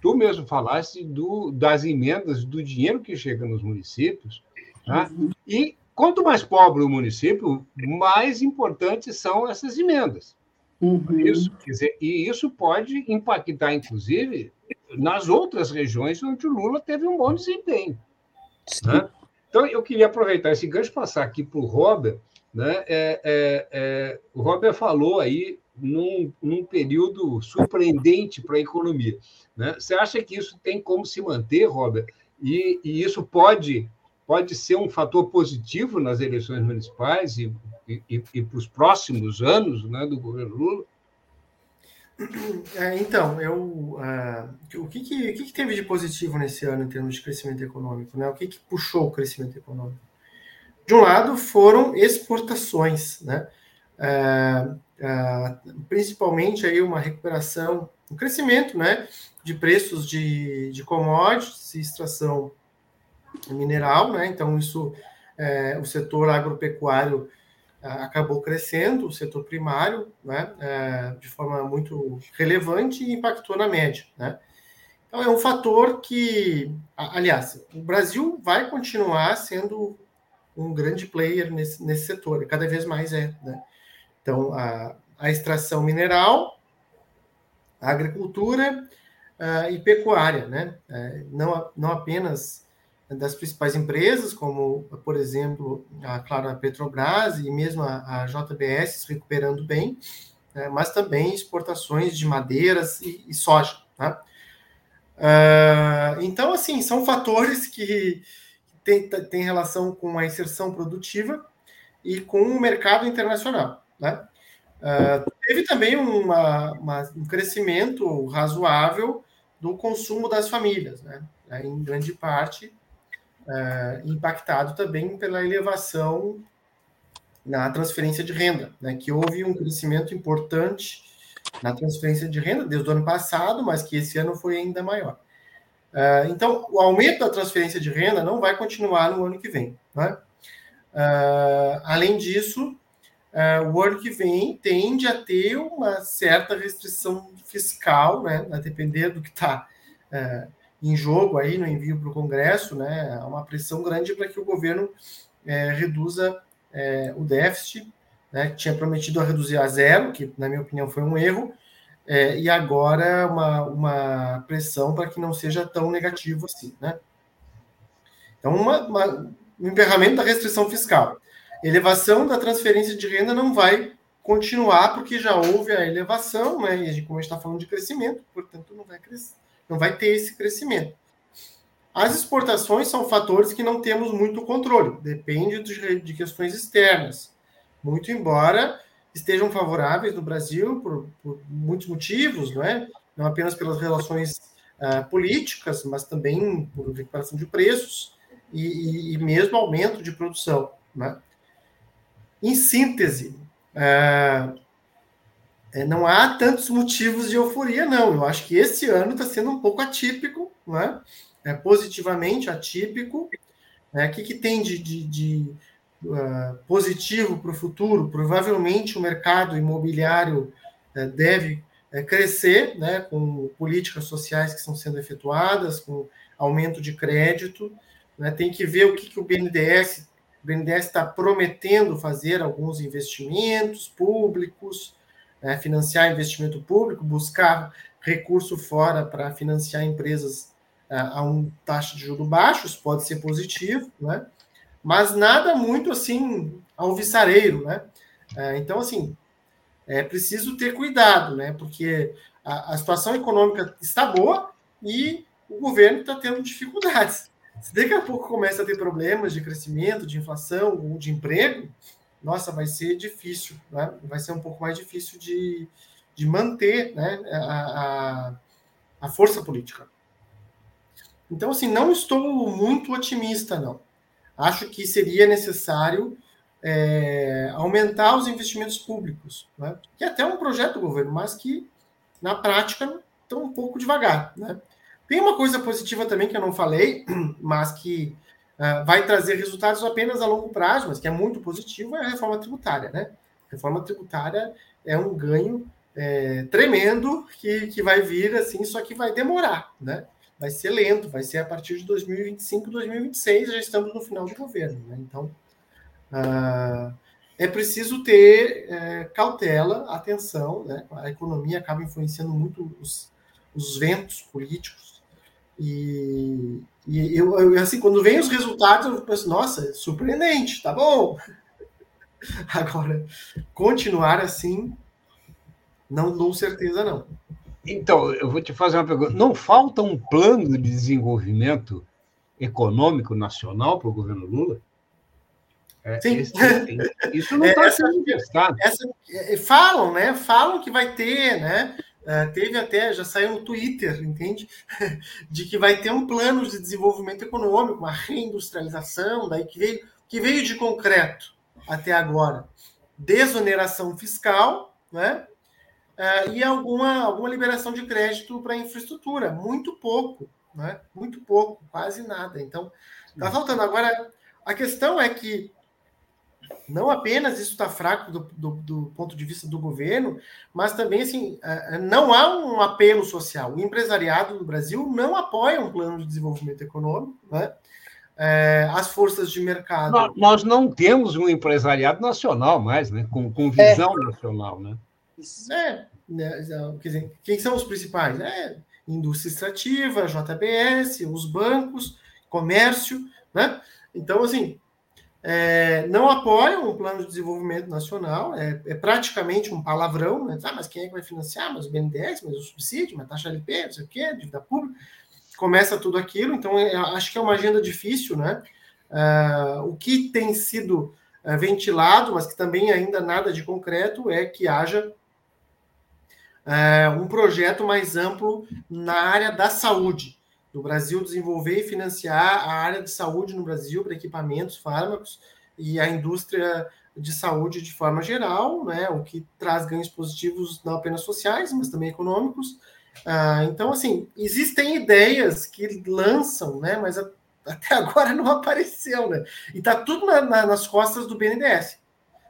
tu mesmo falaste do, das emendas, do dinheiro que chega nos municípios, tá? Uhum. e quanto mais pobre o município, mais importantes são essas emendas. Uhum. Isso, quer dizer, e isso pode impactar, inclusive, nas outras regiões onde o Lula teve um bom desempenho. Né? Então, eu queria aproveitar esse gancho passar aqui para o Robert. Né? É, é, é, o Robert falou aí num, num período surpreendente para a economia. Né? Você acha que isso tem como se manter, Robert? E, e isso pode, pode ser um fator positivo nas eleições municipais e, e, e para os próximos anos né, do governo Lula? É, então, eu, uh, o, que, que, que, que, teve de positivo nesse ano em termos de crescimento econômico? Né? O que, que puxou o crescimento econômico? De um lado, foram exportações, né? Uh, uh, principalmente aí uma recuperação, um crescimento né, de preços de, de commodities e extração mineral, né? Então, isso, o setor agropecuário acabou crescendo, o setor primário, né, é, de forma muito relevante e impactou na média, né? Então é um fator que, aliás, o Brasil vai continuar sendo um grande player nesse, nesse setor, cada vez mais é, né? Então a, a extração mineral, a agricultura uh, e pecuária, né? Uh, não, não apenas das principais empresas, como, por exemplo, a, claro, Petrobras e mesmo a, a JBS se recuperando bem, né, mas também exportações de madeiras e, e soja. Tá? Uh, então, assim, são fatores que têm tem relação com a inserção produtiva e com o mercado internacional. Né? Uh, teve também uma, uma, um crescimento razoável do consumo das famílias, né? em grande parte é, impactado também pela elevação na transferência de renda, né, que houve um crescimento importante na transferência de renda desde o ano passado, mas que esse ano foi ainda maior. Uh, então, o aumento da transferência de renda não vai continuar no ano que vem. Né? Uh, além disso, uh, o ano que vem tende a ter uma certa restrição fiscal, né, a depender do que está em jogo aí no envio para o Congresso, né, uma pressão grande para que o governo é, reduza é, o déficit, né, tinha prometido a reduzir a zero, que na minha opinião foi um erro, é, e agora uma, uma pressão para que não seja tão negativo assim, né? Então, uma, uma, um emperramento da restrição fiscal. Elevação da transferência de renda não vai continuar, porque já houve a elevação, né? E como a gente está falando de crescimento, portanto, não vai crescer não vai ter esse crescimento. As exportações são fatores que não temos muito controle, depende de, questões externas. Muito embora estejam favoráveis no Brasil por, por muitos motivos, não é? Não apenas pelas relações uh, políticas, mas também por recuperação de preços e, e, e mesmo aumento de produção. Né? Em síntese, uh, é, não há tantos motivos de euforia, não. Eu acho que esse ano está sendo um pouco atípico, não é? é positivamente atípico. Né? O que, que tem de, de, de uh, positivo para o futuro? Provavelmente o mercado imobiliário uh, deve uh, crescer, né? com políticas sociais que estão sendo efetuadas, com aumento de crédito. Né? Tem que ver o que, que o BNDES o BNDES está prometendo fazer alguns investimentos públicos, né, financiar investimento público, buscar recurso fora para financiar empresas uh, a um taxa de juros baixos, pode ser positivo, né? mas nada muito assim alvissareiro. Né? Uh, então, assim, é preciso ter cuidado, né? porque a, a situação econômica está boa e o governo está tendo dificuldades. Se daqui a pouco começa a ter problemas de crescimento, de inflação ou de emprego, nossa, vai ser difícil, né? vai ser um pouco mais difícil de, de manter né, a, a, a força política. Então, assim, não estou muito otimista, não. Acho que seria necessário é, aumentar os investimentos públicos, né? que é até um projeto do governo, mas que, na prática, estão um pouco devagar. Né? Tem uma coisa positiva também que eu não falei, mas que vai trazer resultados apenas a longo prazo, mas que é muito positivo, é a reforma tributária. Né? A reforma tributária é um ganho é, tremendo que, que vai vir assim, só que vai demorar. Né? Vai ser lento, vai ser a partir de 2025, 2026, já estamos no final do governo. Né? Então, uh, é preciso ter é, cautela, atenção, né? a economia acaba influenciando muito os, os ventos políticos, e, e eu, eu, assim, quando vem os resultados, eu penso, nossa, surpreendente, tá bom. Agora, continuar assim, não dou certeza, não. Então, eu vou te fazer uma pergunta. Não falta um plano de desenvolvimento econômico nacional para o governo Lula? É, Sim. Esse, isso não está é, sendo testado. É, falam, né? Falam que vai ter, né? Uh, teve até, já saiu no Twitter, entende? de que vai ter um plano de desenvolvimento econômico, uma reindustrialização, daí que veio, que veio de concreto até agora. Desoneração fiscal, né? Uh, e alguma, alguma liberação de crédito para infraestrutura, muito pouco, né? Muito pouco, quase nada. Então, está faltando. Agora, a questão é que não apenas isso está fraco do, do, do, ponto de vista do governo, mas também assim é, é, não há um apelo social. O empresariado do Brasil não apoia um plano de desenvolvimento econômico, né? É, as forças de mercado. Nós, nós, não temos um empresariado nacional mais, né? Com, com visão é. nacional, né? É, né, quer dizer, quem são os principais? É, indústria extrativa, JBS, os bancos, comércio, né? Então, assim, é, não apoiam o plano de desenvolvimento nacional, é, é praticamente um palavrão, né? ah, mas quem é que vai financiar? Mas o BNDES, mas o subsídio, mas taxa LP, não sei o quê, dívida pública, começa tudo aquilo, então é, acho que é uma agenda difícil, né? É, o que tem sido é, ventilado, mas que também ainda nada de concreto, é que haja é, um projeto mais amplo na área da saúde, do Brasil desenvolver e financiar a área de saúde no Brasil para equipamentos, fármacos e a indústria de saúde de forma geral, né, o que traz ganhos positivos não apenas sociais, mas também econômicos. Ah, então, assim, existem ideias que lançam, né, mas a, até agora não apareceu, né? E está tudo na, na, nas costas do BNDES,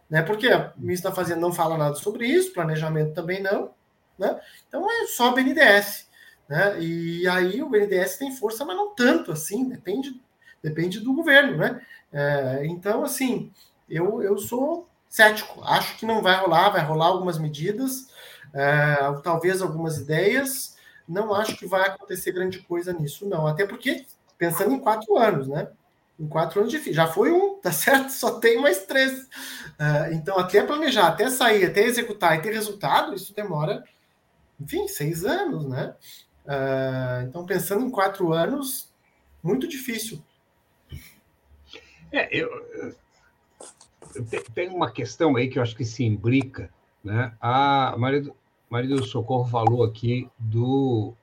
né? Porque o ministro da Fazenda não fala nada sobre isso, planejamento também não, né? Então é só BNDES. Né? E aí o BNDES tem força, mas não tanto assim, depende, depende do governo. Né? É, então, assim, eu, eu sou cético, acho que não vai rolar, vai rolar algumas medidas, é, talvez algumas ideias, não acho que vai acontecer grande coisa nisso, não. Até porque, pensando em quatro anos, né? Em quatro anos de já foi um, tá certo? Só tem mais três. É, então, até planejar, até sair, até executar e ter resultado, isso demora, enfim, seis anos, né? Uh, então, pensando em quatro anos, muito difícil. É, eu, eu, tem uma questão aí que eu acho que se imbrica. Né? A Maria Maria do Socorro falou aqui do,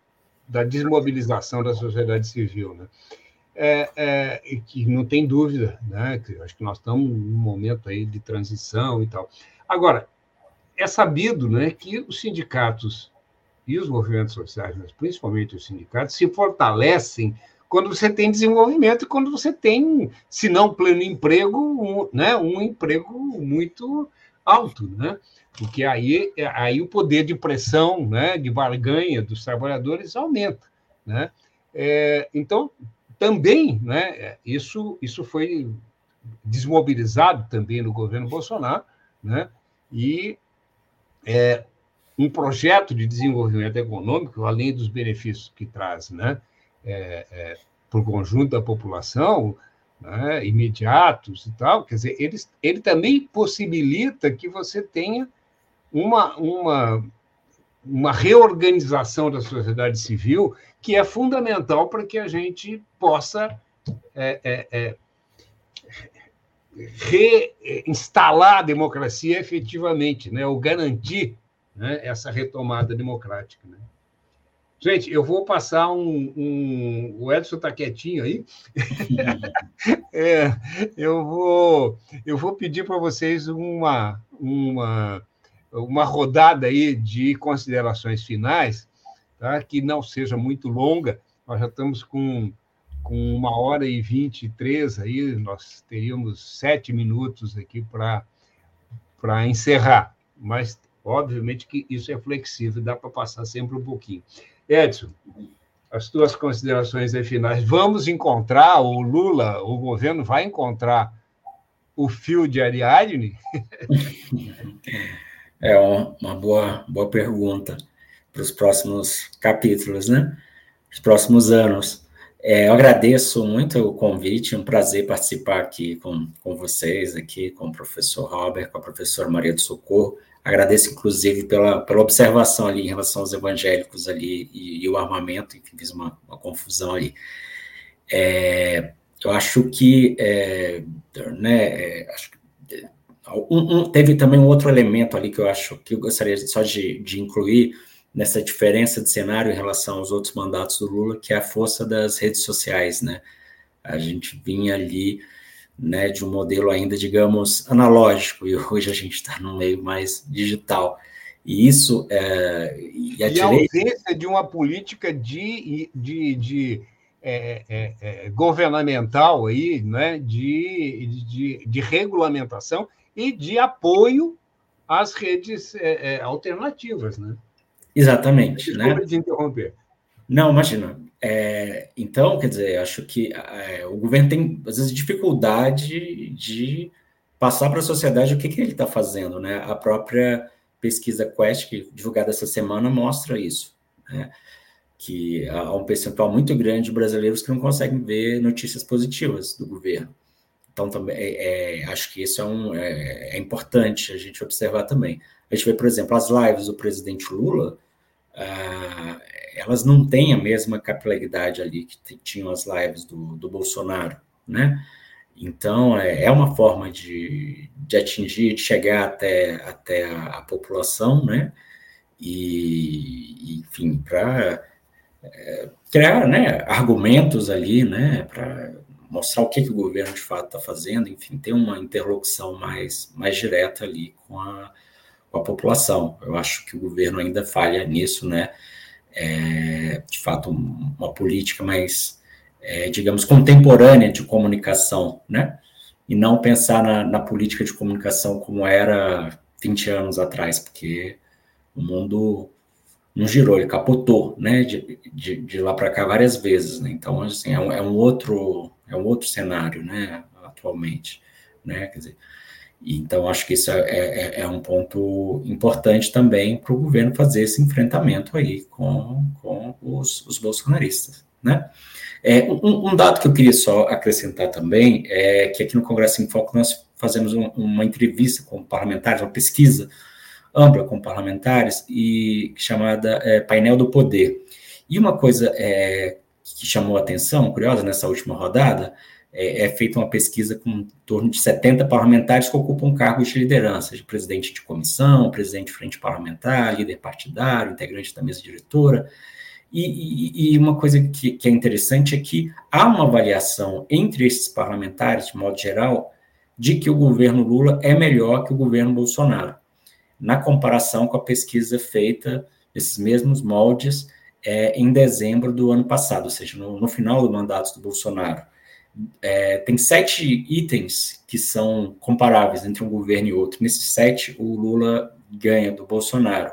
da desmobilização da sociedade civil. Né? É, é, que não tem dúvida, né? Que acho que nós estamos num momento aí de transição e tal. Agora, é sabido né, que os sindicatos e os movimentos sociais, mas principalmente os sindicatos, se fortalecem quando você tem desenvolvimento e quando você tem, se não pleno emprego, um, né, um emprego muito alto, né? Porque aí, aí o poder de pressão, né, de barganha dos trabalhadores aumenta, né? É, então, também, né, isso, isso foi desmobilizado também no governo Bolsonaro, né? E é, um projeto de desenvolvimento econômico, além dos benefícios que traz né, é, é, para o conjunto da população, né, imediatos e tal, quer dizer, ele, ele também possibilita que você tenha uma, uma, uma reorganização da sociedade civil que é fundamental para que a gente possa é, é, é reinstalar a democracia efetivamente, né, ou garantir né, essa retomada democrática. Né? Gente, eu vou passar um. um... O Edson está quietinho aí. é, eu, vou, eu vou pedir para vocês uma, uma, uma rodada aí de considerações finais, tá? que não seja muito longa. Nós já estamos com, com uma hora e vinte e três aí, nós teríamos sete minutos aqui para encerrar. Mas Obviamente que isso é flexível, dá para passar sempre um pouquinho. Edson, as tuas considerações finais. Vamos encontrar, o Lula, o governo vai encontrar o fio de Ariadne? É uma boa, boa pergunta para os próximos capítulos, né? Os próximos anos. É, eu agradeço muito o convite, é um prazer participar aqui com, com vocês, aqui com o professor Robert, com a professora Maria do Socorro. Agradeço, inclusive, pela, pela observação ali em relação aos evangélicos ali e, e o armamento, enfim, fiz uma, uma confusão ali. É, eu acho que, é, né, é, acho, um, um, teve também um outro elemento ali que eu acho que eu gostaria só de, de incluir, nessa diferença de cenário em relação aos outros mandatos do Lula, que é a força das redes sociais, né? A gente vinha ali, né, de um modelo ainda, digamos, analógico, e hoje a gente está no meio mais digital. E isso é, e a, e a ausência de uma política de, de, de é, é, é, governamental aí, né, de, de, de, regulamentação e de apoio às redes é, é, alternativas, né? Exatamente. Desculpa né? de interromper. Não, imagina. É, então, quer dizer, acho que é, o governo tem, às vezes, dificuldade de passar para a sociedade o que, que ele está fazendo. Né? A própria pesquisa Quest, que divulgada essa semana, mostra isso. Né? Que há um percentual muito grande de brasileiros que não conseguem ver notícias positivas do governo. Então, também, é, é acho que isso é, um, é, é importante a gente observar também. A gente vê, por exemplo, as lives do presidente Lula, ah, elas não têm a mesma capilaridade ali que tinham as lives do, do Bolsonaro, né? Então, é, é uma forma de, de atingir, de chegar até, até a, a população, né? E, enfim, para é, criar né, argumentos ali, né? Para mostrar o que, que o governo de fato está fazendo, enfim, ter uma interlocução mais, mais direta ali com a, com a população. Eu acho que o governo ainda falha nisso, né? É, de fato, uma política mais, é, digamos, contemporânea de comunicação, né? E não pensar na, na, política de comunicação como era 20 anos atrás, porque o mundo não girou, ele capotou, né? De, de, de lá para cá várias vezes, né? Então, assim, é um, é um, outro, é um outro cenário, né? Atualmente, né? Quer dizer, então, acho que isso é, é, é um ponto importante também para o governo fazer esse enfrentamento aí com, com os, os bolsonaristas, né? É, um, um, dado que eu queria só acrescentar também é que aqui no Congresso em Foco nós fazemos um, uma entrevista com parlamentares, uma pesquisa ampla com parlamentares e chamada é, Painel do Poder. E uma coisa é, que chamou atenção, curiosa, nessa última rodada, é, é feita uma pesquisa com em torno de 70 parlamentares que ocupam cargos de liderança, de presidente de comissão, presidente de frente parlamentar, líder partidário, integrante da mesa diretora. E, e, e uma coisa que, que, é interessante é que há uma avaliação entre esses parlamentares, de modo geral, de que o governo Lula é melhor que o governo Bolsonaro, na comparação com a pesquisa feita nesses mesmos moldes é, em dezembro do ano passado, ou seja, no, no final do mandato do Bolsonaro é, tem sete itens que são comparáveis entre um governo e outro. Nesses sete, o Lula ganha do Bolsonaro.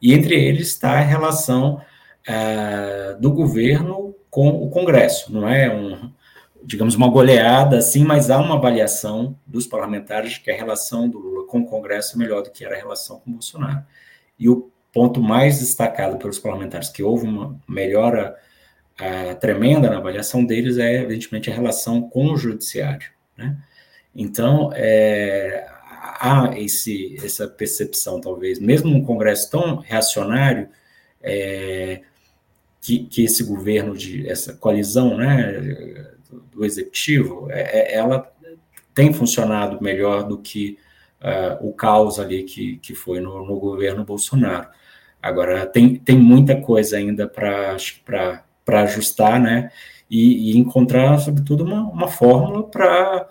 E entre eles está a relação é, do governo com o Congresso. Não é um, digamos, uma goleada assim, mas há uma avaliação dos parlamentares de que a relação do Lula com o Congresso é melhor do que era a relação com o Bolsonaro. E o ponto mais destacado pelos parlamentares que houve uma melhora a tremenda na avaliação deles é, evidentemente, a relação com o judiciário. Né? Então, é, há esse, essa percepção, talvez, mesmo num Congresso tão reacionário, é, que, que, esse governo, de essa coalizão né, do executivo, é, é ela tem funcionado melhor do que uh, o caos ali que, que foi no, no governo Bolsonaro. Agora, tem, tem muita coisa ainda para para ajustar, né? E, e, encontrar, sobretudo, uma, uma fórmula para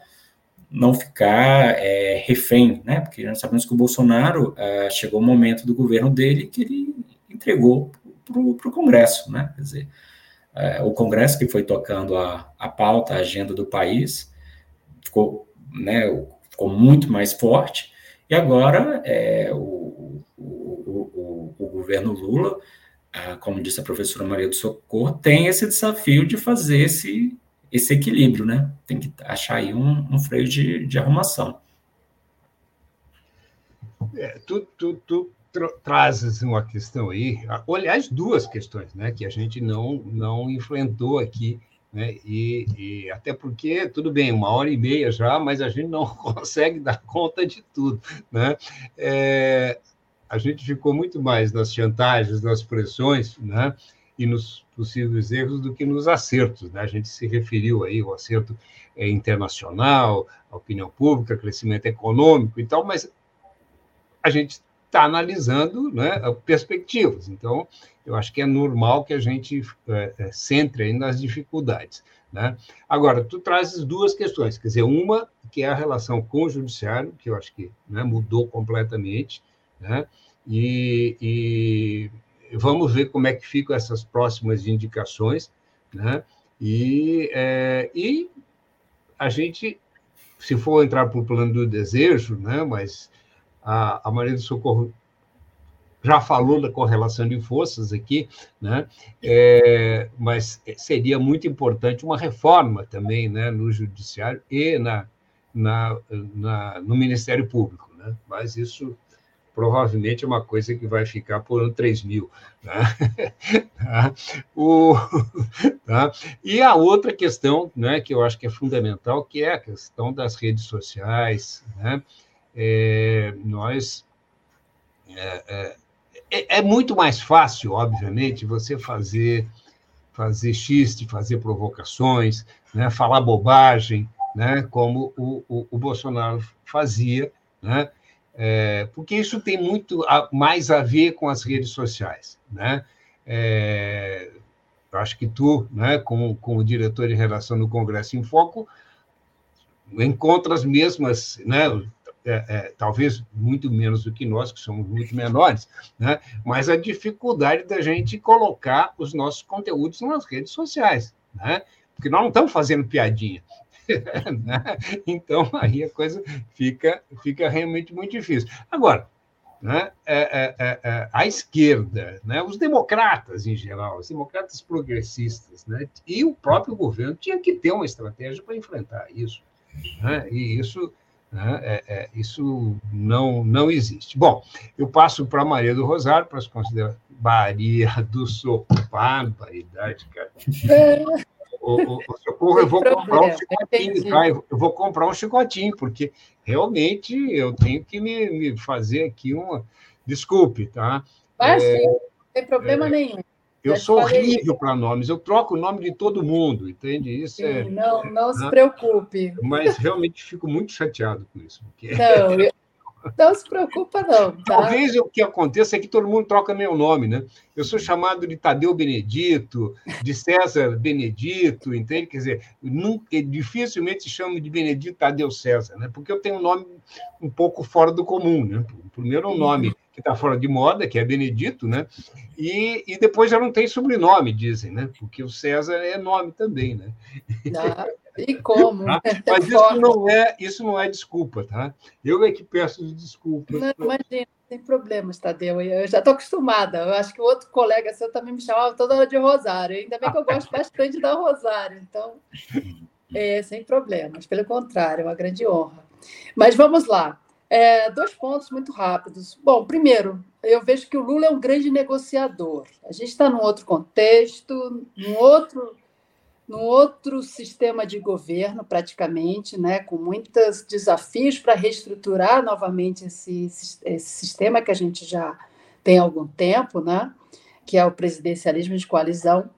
não ficar é, refém, né? Porque nós sabemos que o Bolsonaro é, chegou o momento do governo dele que ele entregou para o Congresso, né? Quer dizer, é, o Congresso que foi tocando a, a pauta, a agenda do país, ficou, né, ficou muito mais forte, e agora é, o, o, o, o governo Lula como disse a professora Maria do Socorro, tem esse desafio de fazer esse, esse equilíbrio, né? Tem que achar aí um, um freio de, de arrumação. É, tu, tu, tu tra trazes uma questão aí, aliás, duas questões, né, que a gente não, não enfrentou aqui, né, e, e até porque, tudo bem, uma hora e meia já, mas a gente não consegue dar conta de tudo, né? É, a gente ficou muito mais nas chantagens, nas pressões, né? e nos possíveis erros do que nos acertos. Né? A gente se referiu aí ao acerto é, internacional, a opinião pública, crescimento econômico e tal, mas a gente está analisando né, perspectivas. Então, eu acho que é normal que a gente é, centre aí nas dificuldades. Né? Agora, tu trazes duas questões, quer dizer, uma que é a relação com o judiciário, que eu acho que né, mudou completamente, né? e, e, vamos ver como é que ficam essas próximas indicações, né? e, é, e a gente, se for entrar para o plano do desejo, né? mas a, a Maria do Socorro já falou da correlação de forças aqui, né? É, mas seria muito importante uma reforma também né, no Judiciário e na, na, na, no Ministério Público. Né? Mas isso provavelmente é uma coisa que vai ficar por ano 3000. Né? tá? O, tá? E a outra questão né, que eu acho que é fundamental, que é a questão das redes sociais. Né? É, nós é, é, é, é, muito mais fácil, obviamente, você fazer fazer xiste, fazer provocações, né, falar bobagem, né, como o, o, o Bolsonaro fazia, né, é, porque isso tem muito a, mais a ver com as redes sociais. Né? É, eu acho que tu, né, como, como diretor de relação do Congresso em Foco, encontra as mesmas, né, é, é, talvez muito menos do que nós, que somos muito menores, né? mas a dificuldade da gente colocar os nossos conteúdos nas redes sociais, né? porque nós não estamos fazendo piadinha. né? Então, aí a coisa fica, fica realmente muito difícil. Agora, né, é, é, é, é a esquerda, né, os democratas em geral, os democratas progressistas, né, e o próprio governo tinha que ter uma estratégia para enfrentar isso. Né? E isso né? É, é, isso não, não existe. Bom, eu passo para Maria do Rosário para se considerar Maria do Socorro, barbaridade, cara. O, o, o, socorro, eu vou comprar um chicotinho, tá? Eu vou comprar um chicotinho, porque realmente eu tenho que me, me fazer aqui uma. Desculpe, tá? Mas, é, não tem problema é, nenhum. Eu sou horrível para nomes, eu troco o nome de todo mundo, entende? Isso Sim, é. Não, não se preocupe. Mas realmente fico muito chateado com isso. Porque... Não, eu, não se preocupa, não. Tá? Talvez o que aconteça é que todo mundo troca meu nome, né? Eu sou chamado de Tadeu Benedito, de César Benedito, entende? Quer dizer, nunca, dificilmente se chama de Benedito Tadeu César, né? Porque eu tenho um nome um pouco fora do comum, né? Primeiro um nome que está fora de moda, que é Benedito, né? E, e depois já não tem sobrenome, dizem, né? Porque o César é nome também, né? Ah, e como? Tá? Mas isso não, é, isso não é desculpa, tá? Eu é que peço desculpas. Não, imagina, tem problemas, Tadeu. Eu já estou acostumada. Eu acho que o outro colega seu também me chamava toda hora de Rosário. Ainda bem que eu gosto bastante da Rosário, então, é, sem problemas. Pelo contrário, é uma grande honra. Mas vamos lá. É, dois pontos muito rápidos. Bom, primeiro, eu vejo que o Lula é um grande negociador. A gente está num outro contexto, num outro, num outro sistema de governo, praticamente, né, com muitos desafios para reestruturar novamente esse, esse sistema que a gente já tem há algum tempo, né, que é o presidencialismo de coalizão.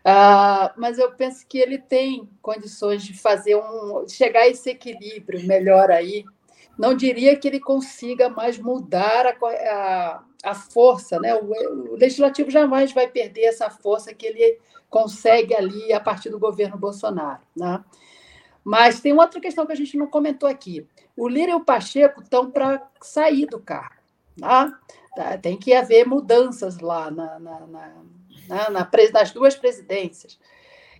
Uh, mas eu penso que ele tem condições de fazer um chegar a esse equilíbrio melhor aí não diria que ele consiga mais mudar a, a, a força, né? O, o, legislativo jamais vai perder essa força que ele consegue ali a partir do governo Bolsonaro, né? Mas tem outra questão que a gente não comentou aqui. O Lira e o Pacheco estão para sair do cargo. Tá? Tem que haver mudanças lá na, na, na, na, nas duas presidências.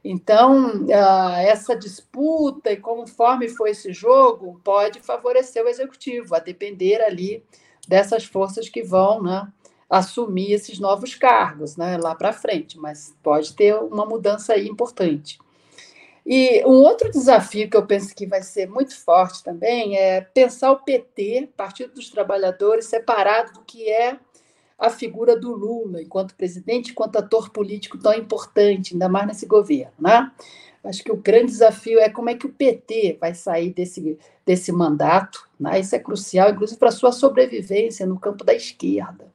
Então, ah, essa disputa e conforme foi esse jogo pode favorecer o executivo, a depender ali dessas forças que vão né, assumir esses novos cargos né, lá para frente, mas pode ter uma mudança aí importante. E um outro desafio que eu penso que vai ser muito forte também é pensar o PT, Partido dos Trabalhadores, separado do que é a figura do Lula enquanto presidente, enquanto ator político tão importante, ainda mais nesse governo. Né? Acho que o grande desafio é como é que o PT vai sair desse, desse mandato. Né? Isso é crucial, inclusive para a sua sobrevivência no campo da esquerda.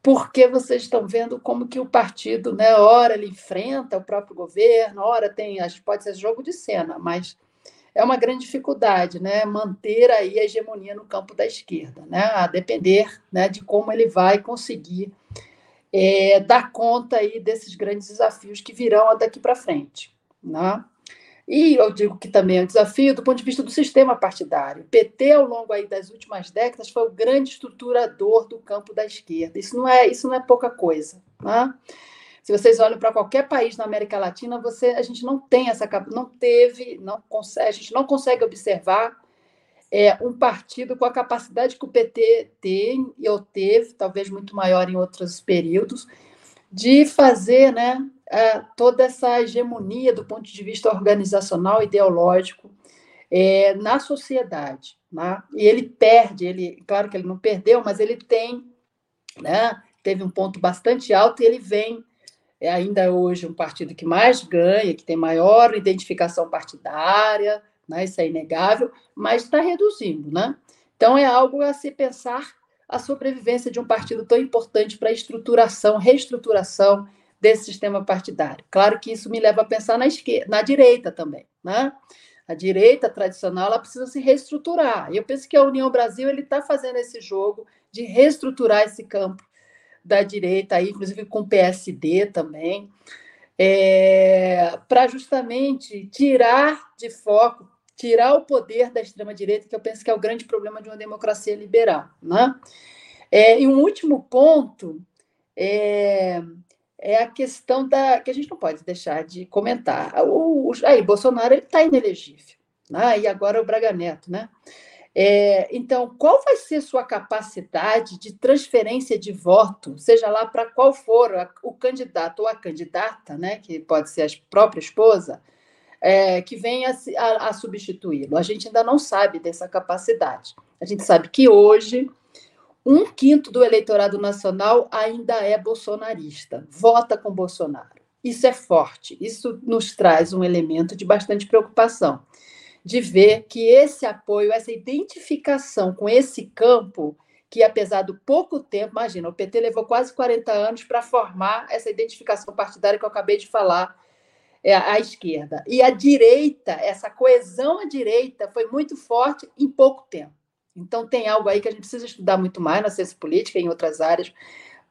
Porque vocês estão vendo como que o partido, né, ora ele enfrenta o próprio governo, ora tem, pode ser jogo de cena, mas é uma grande dificuldade, né? Manter aí a hegemonia no campo da esquerda, né? A depender né, de como ele vai conseguir é, dar conta aí desses grandes desafios que virão daqui para frente, né? E eu digo que também é um desafio do ponto de vista do sistema partidário. O PT, ao longo aí das últimas décadas, foi o grande estruturador do campo da esquerda. Isso não é, isso não é pouca coisa. Né? Se vocês olham para qualquer país na América Latina, você, a gente não tem essa não teve, não consegue, a gente não consegue observar é, um partido com a capacidade que o PT tem e ou teve, talvez muito maior em outros períodos, de fazer né, é, toda essa hegemonia do ponto de vista organizacional, ideológico, é, na sociedade. Né? E ele perde, ele, claro que ele não perdeu, mas ele tem, né, teve um ponto bastante alto e ele vem é ainda hoje um partido que mais ganha, que tem maior identificação partidária, né? isso é inegável, mas está reduzindo. Né? Então, é algo a se pensar a sobrevivência de um partido tão importante para a estruturação, reestruturação desse sistema partidário. Claro que isso me leva a pensar na esquerda, na direita também, né? A direita tradicional ela precisa se reestruturar. E eu penso que a União Brasil está fazendo esse jogo de reestruturar esse campo da direita, inclusive com o PSD também, é, para justamente tirar de foco, tirar o poder da extrema-direita, que eu penso que é o grande problema de uma democracia liberal. Né? É, e um último ponto é, é a questão da que a gente não pode deixar de comentar. O, o aí, Bolsonaro está inelegível, né? e agora o Braga Neto, né? É, então, qual vai ser sua capacidade de transferência de voto, seja lá para qual for a, o candidato ou a candidata, né, que pode ser a própria esposa, é, que venha a, a substituí-lo? A gente ainda não sabe dessa capacidade. A gente sabe que hoje um quinto do eleitorado nacional ainda é bolsonarista, vota com Bolsonaro. Isso é forte, isso nos traz um elemento de bastante preocupação, de ver que esse apoio, essa identificação com esse campo, que apesar do pouco tempo, imagina, o PT levou quase 40 anos para formar essa identificação partidária que eu acabei de falar, é, à esquerda. E a direita, essa coesão à direita foi muito forte em pouco tempo. Então, tem algo aí que a gente precisa estudar muito mais na ciência política e em outras áreas,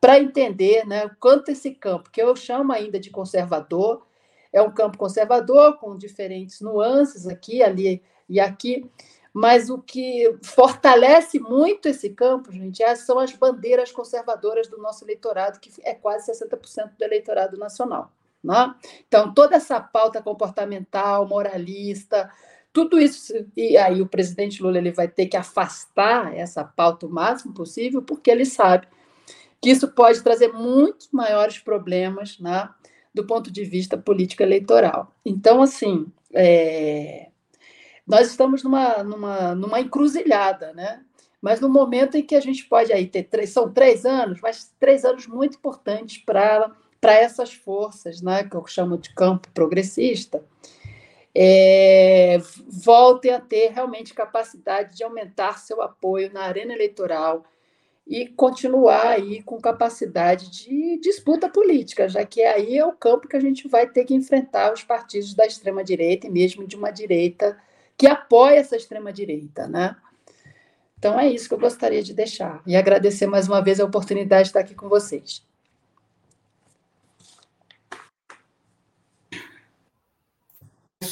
para entender né, quanto esse campo, que eu chamo ainda de conservador, é um campo conservador, com diferentes nuances aqui, ali e aqui, mas o que fortalece muito esse campo, gente, é, são as bandeiras conservadoras do nosso eleitorado, que é quase 60% do eleitorado nacional. Né? Então, toda essa pauta comportamental, moralista, tudo isso, e aí o presidente Lula ele vai ter que afastar essa pauta o máximo possível, porque ele sabe que isso pode trazer muitos maiores problemas né, do ponto de vista político eleitoral. Então, assim, é, nós estamos numa, numa, numa encruzilhada, né? mas no momento em que a gente pode aí ter três, são três anos, mas três anos muito importantes para essas forças, né, que eu chamo de campo progressista, é, voltem a ter realmente capacidade de aumentar seu apoio na arena eleitoral e continuar aí com capacidade de disputa política, já que aí é o campo que a gente vai ter que enfrentar os partidos da extrema direita e mesmo de uma direita que apoia essa extrema direita, né? Então é isso que eu gostaria de deixar e agradecer mais uma vez a oportunidade de estar aqui com vocês.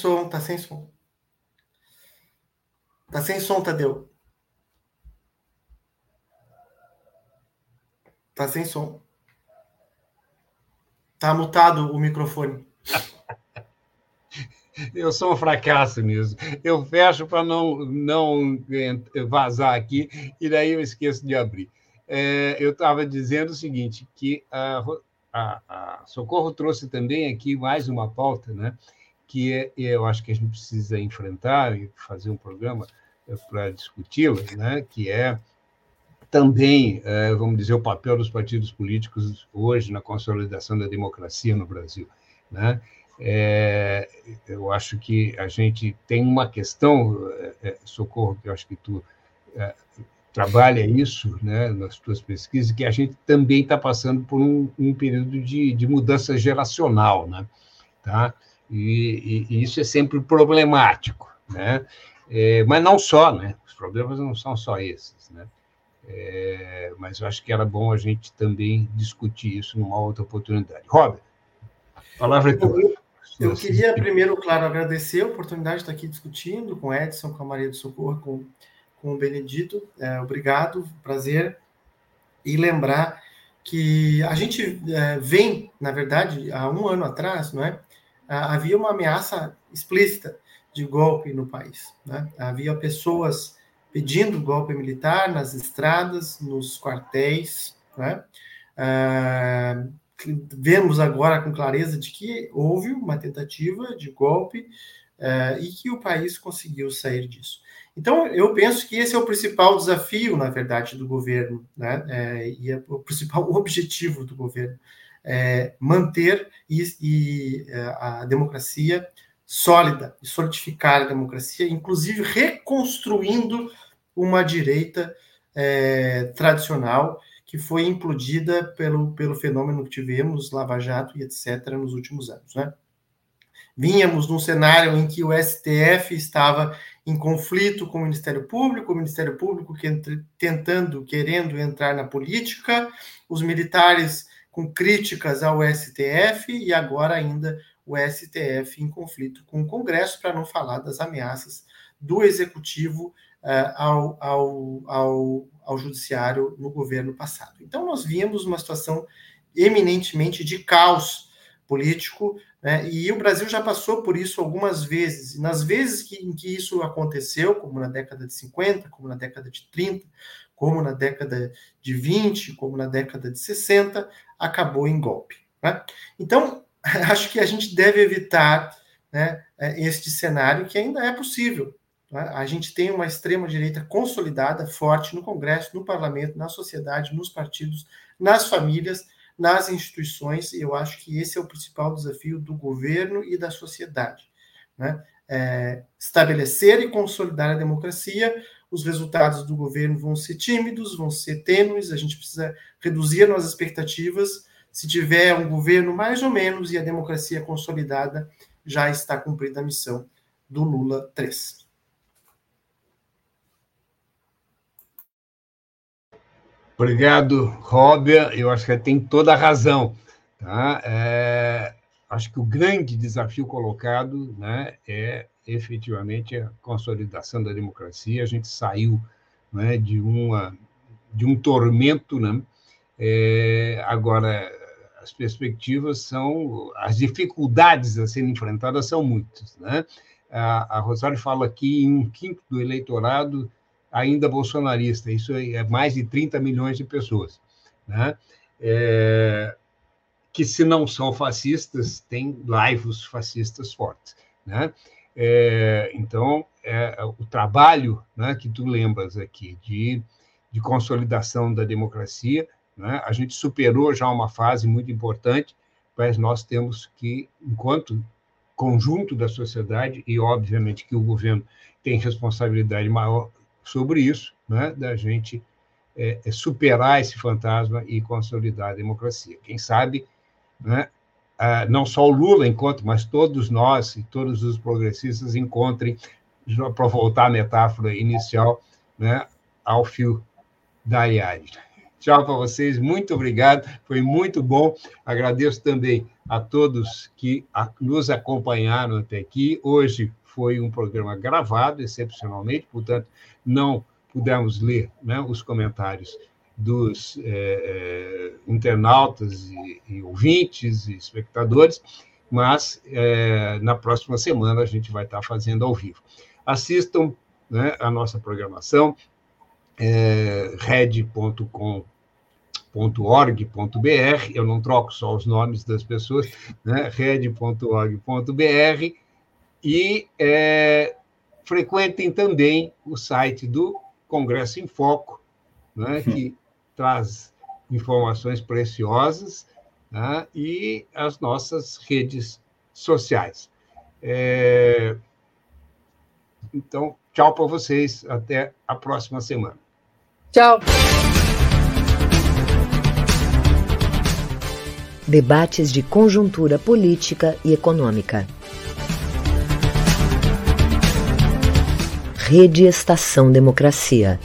som, tá sem som. Tá sem som, Tadeu. Tá sem som. Tá mutado o microfone. Eu sou um fracasso nisso. Eu fecho para não, não vazar aqui e daí eu esqueço de abrir. É, eu estava dizendo o seguinte, que a, a, a, Socorro trouxe também aqui mais uma pauta, né? que é, eu acho que a gente precisa enfrentar e fazer um programa é, para discuti-la, né? que é também, é, vamos dizer, o papel dos partidos políticos hoje na consolidação da democracia no Brasil. Né? É, eu acho que a gente tem uma questão, é, Socorro, que eu acho que tu é, trabalha isso né, nas tuas pesquisas, que a gente também está passando por um, um período de, de, mudança geracional. Né? Tá? E, e, e isso é sempre problemático. né? É, mas não só, né? Os problemas não são só esses, né? É, mas eu acho que era bom a gente também discutir isso numa outra oportunidade. Robert, a palavra é tua. Eu, eu queria primeiro, claro, agradecer a oportunidade de estar aqui discutindo com o Edson, com a Maria do Socorro, com, com o Benedito. É, obrigado, prazer. E lembrar que a gente é, vem, na verdade, há um ano atrás, não é? havia uma ameaça explícita de golpe no país. Né? Havia pessoas pedindo golpe militar nas estradas, nos quartéis. Né? Ah, vemos agora com clareza de que houve uma tentativa de golpe ah, e que o país conseguiu sair disso. Então, eu penso que esse é o principal desafio, na verdade, do governo, né? É, e é o principal objetivo do governo é manter e, e é, a democracia sólida e solidificar a democracia, inclusive reconstruindo uma direita é, tradicional que foi implodida pelo, pelo fenômeno que tivemos, Lava Jato e etc., nos últimos anos. Né? Vínhamos num cenário em que o STF estava em conflito com o Ministério Público, o Ministério Público que entre, tentando, querendo entrar na política, os militares com críticas ao STF e agora ainda o STF em conflito com o Congresso, para não falar das ameaças do Executivo ao, ao, ao, ao Judiciário no governo passado. Então, nós vimos uma situação eminentemente de caos político, né? e o Brasil já passou por isso algumas vezes. E nas vezes que, em que isso aconteceu, como na década de 50, como na década de 30, como na década de 20, como na década de 60, acabou em golpe. Né? Então, acho que a gente deve evitar né, é, este cenário que ainda é possível. Né? A gente tem uma extrema-direita consolidada, forte no Congresso, no parlamento, na sociedade, nos partidos, nas famílias, nas instituições, e eu acho que esse é o principal desafio do governo e da sociedade. Né? É, estabelecer e consolidar a democracia, os resultados do governo vão ser tímidos, vão ser tênues, a gente precisa reduzir nossas expectativas, se tiver um governo mais ou menos e a democracia consolidada, já está cumprida a missão do Lula 3. Obrigado, Róbia. Eu acho que tem toda a razão. Tá? É, acho que o grande desafio colocado né, é efetivamente a consolidação da democracia. A gente saiu né, de, uma, de um tormento. Né? É, agora, as perspectivas são, as dificuldades a serem enfrentadas são muitas. Né? A, a Rosário fala aqui em um quinto do eleitorado ainda bolsonarista, isso é mais de 30 milhões de pessoas. Né? É, que, se não são fascistas, têm laivos fascistas fortes. Né? É, então, é, o trabalho né, que tu lembras aqui de, de consolidação da democracia né? A gente superou já uma fase muito importante, mas nós temos que, enquanto conjunto da sociedade, e obviamente que o governo tem responsabilidade maior sobre isso, né? da gente é, é superar esse fantasma e consolidar a democracia. Quem sabe, né? Não só o Lula encontre, mas todos nós e todos os progressistas encontrem, para voltar à metáfora inicial, né? ao fio da Ariadne. Tchau para vocês, muito obrigado, foi muito bom. Agradeço também a todos que nos acompanharam até aqui. Hoje foi um programa gravado, excepcionalmente, portanto, não pudemos ler né, os comentários dos é, internautas e, e, ouvintes e espectadores, mas é, na próxima semana a gente vai estar fazendo ao vivo. Assistam né, a nossa programação, é, red.com red.org.br, eu não troco só os nomes das pessoas, né? red.org.br, e é, frequentem também o site do Congresso em Foco, né? que traz informações preciosas, né? e as nossas redes sociais. É... Então, tchau para vocês, até a próxima semana. Tchau. Debates de conjuntura política e econômica. Rede Estação Democracia.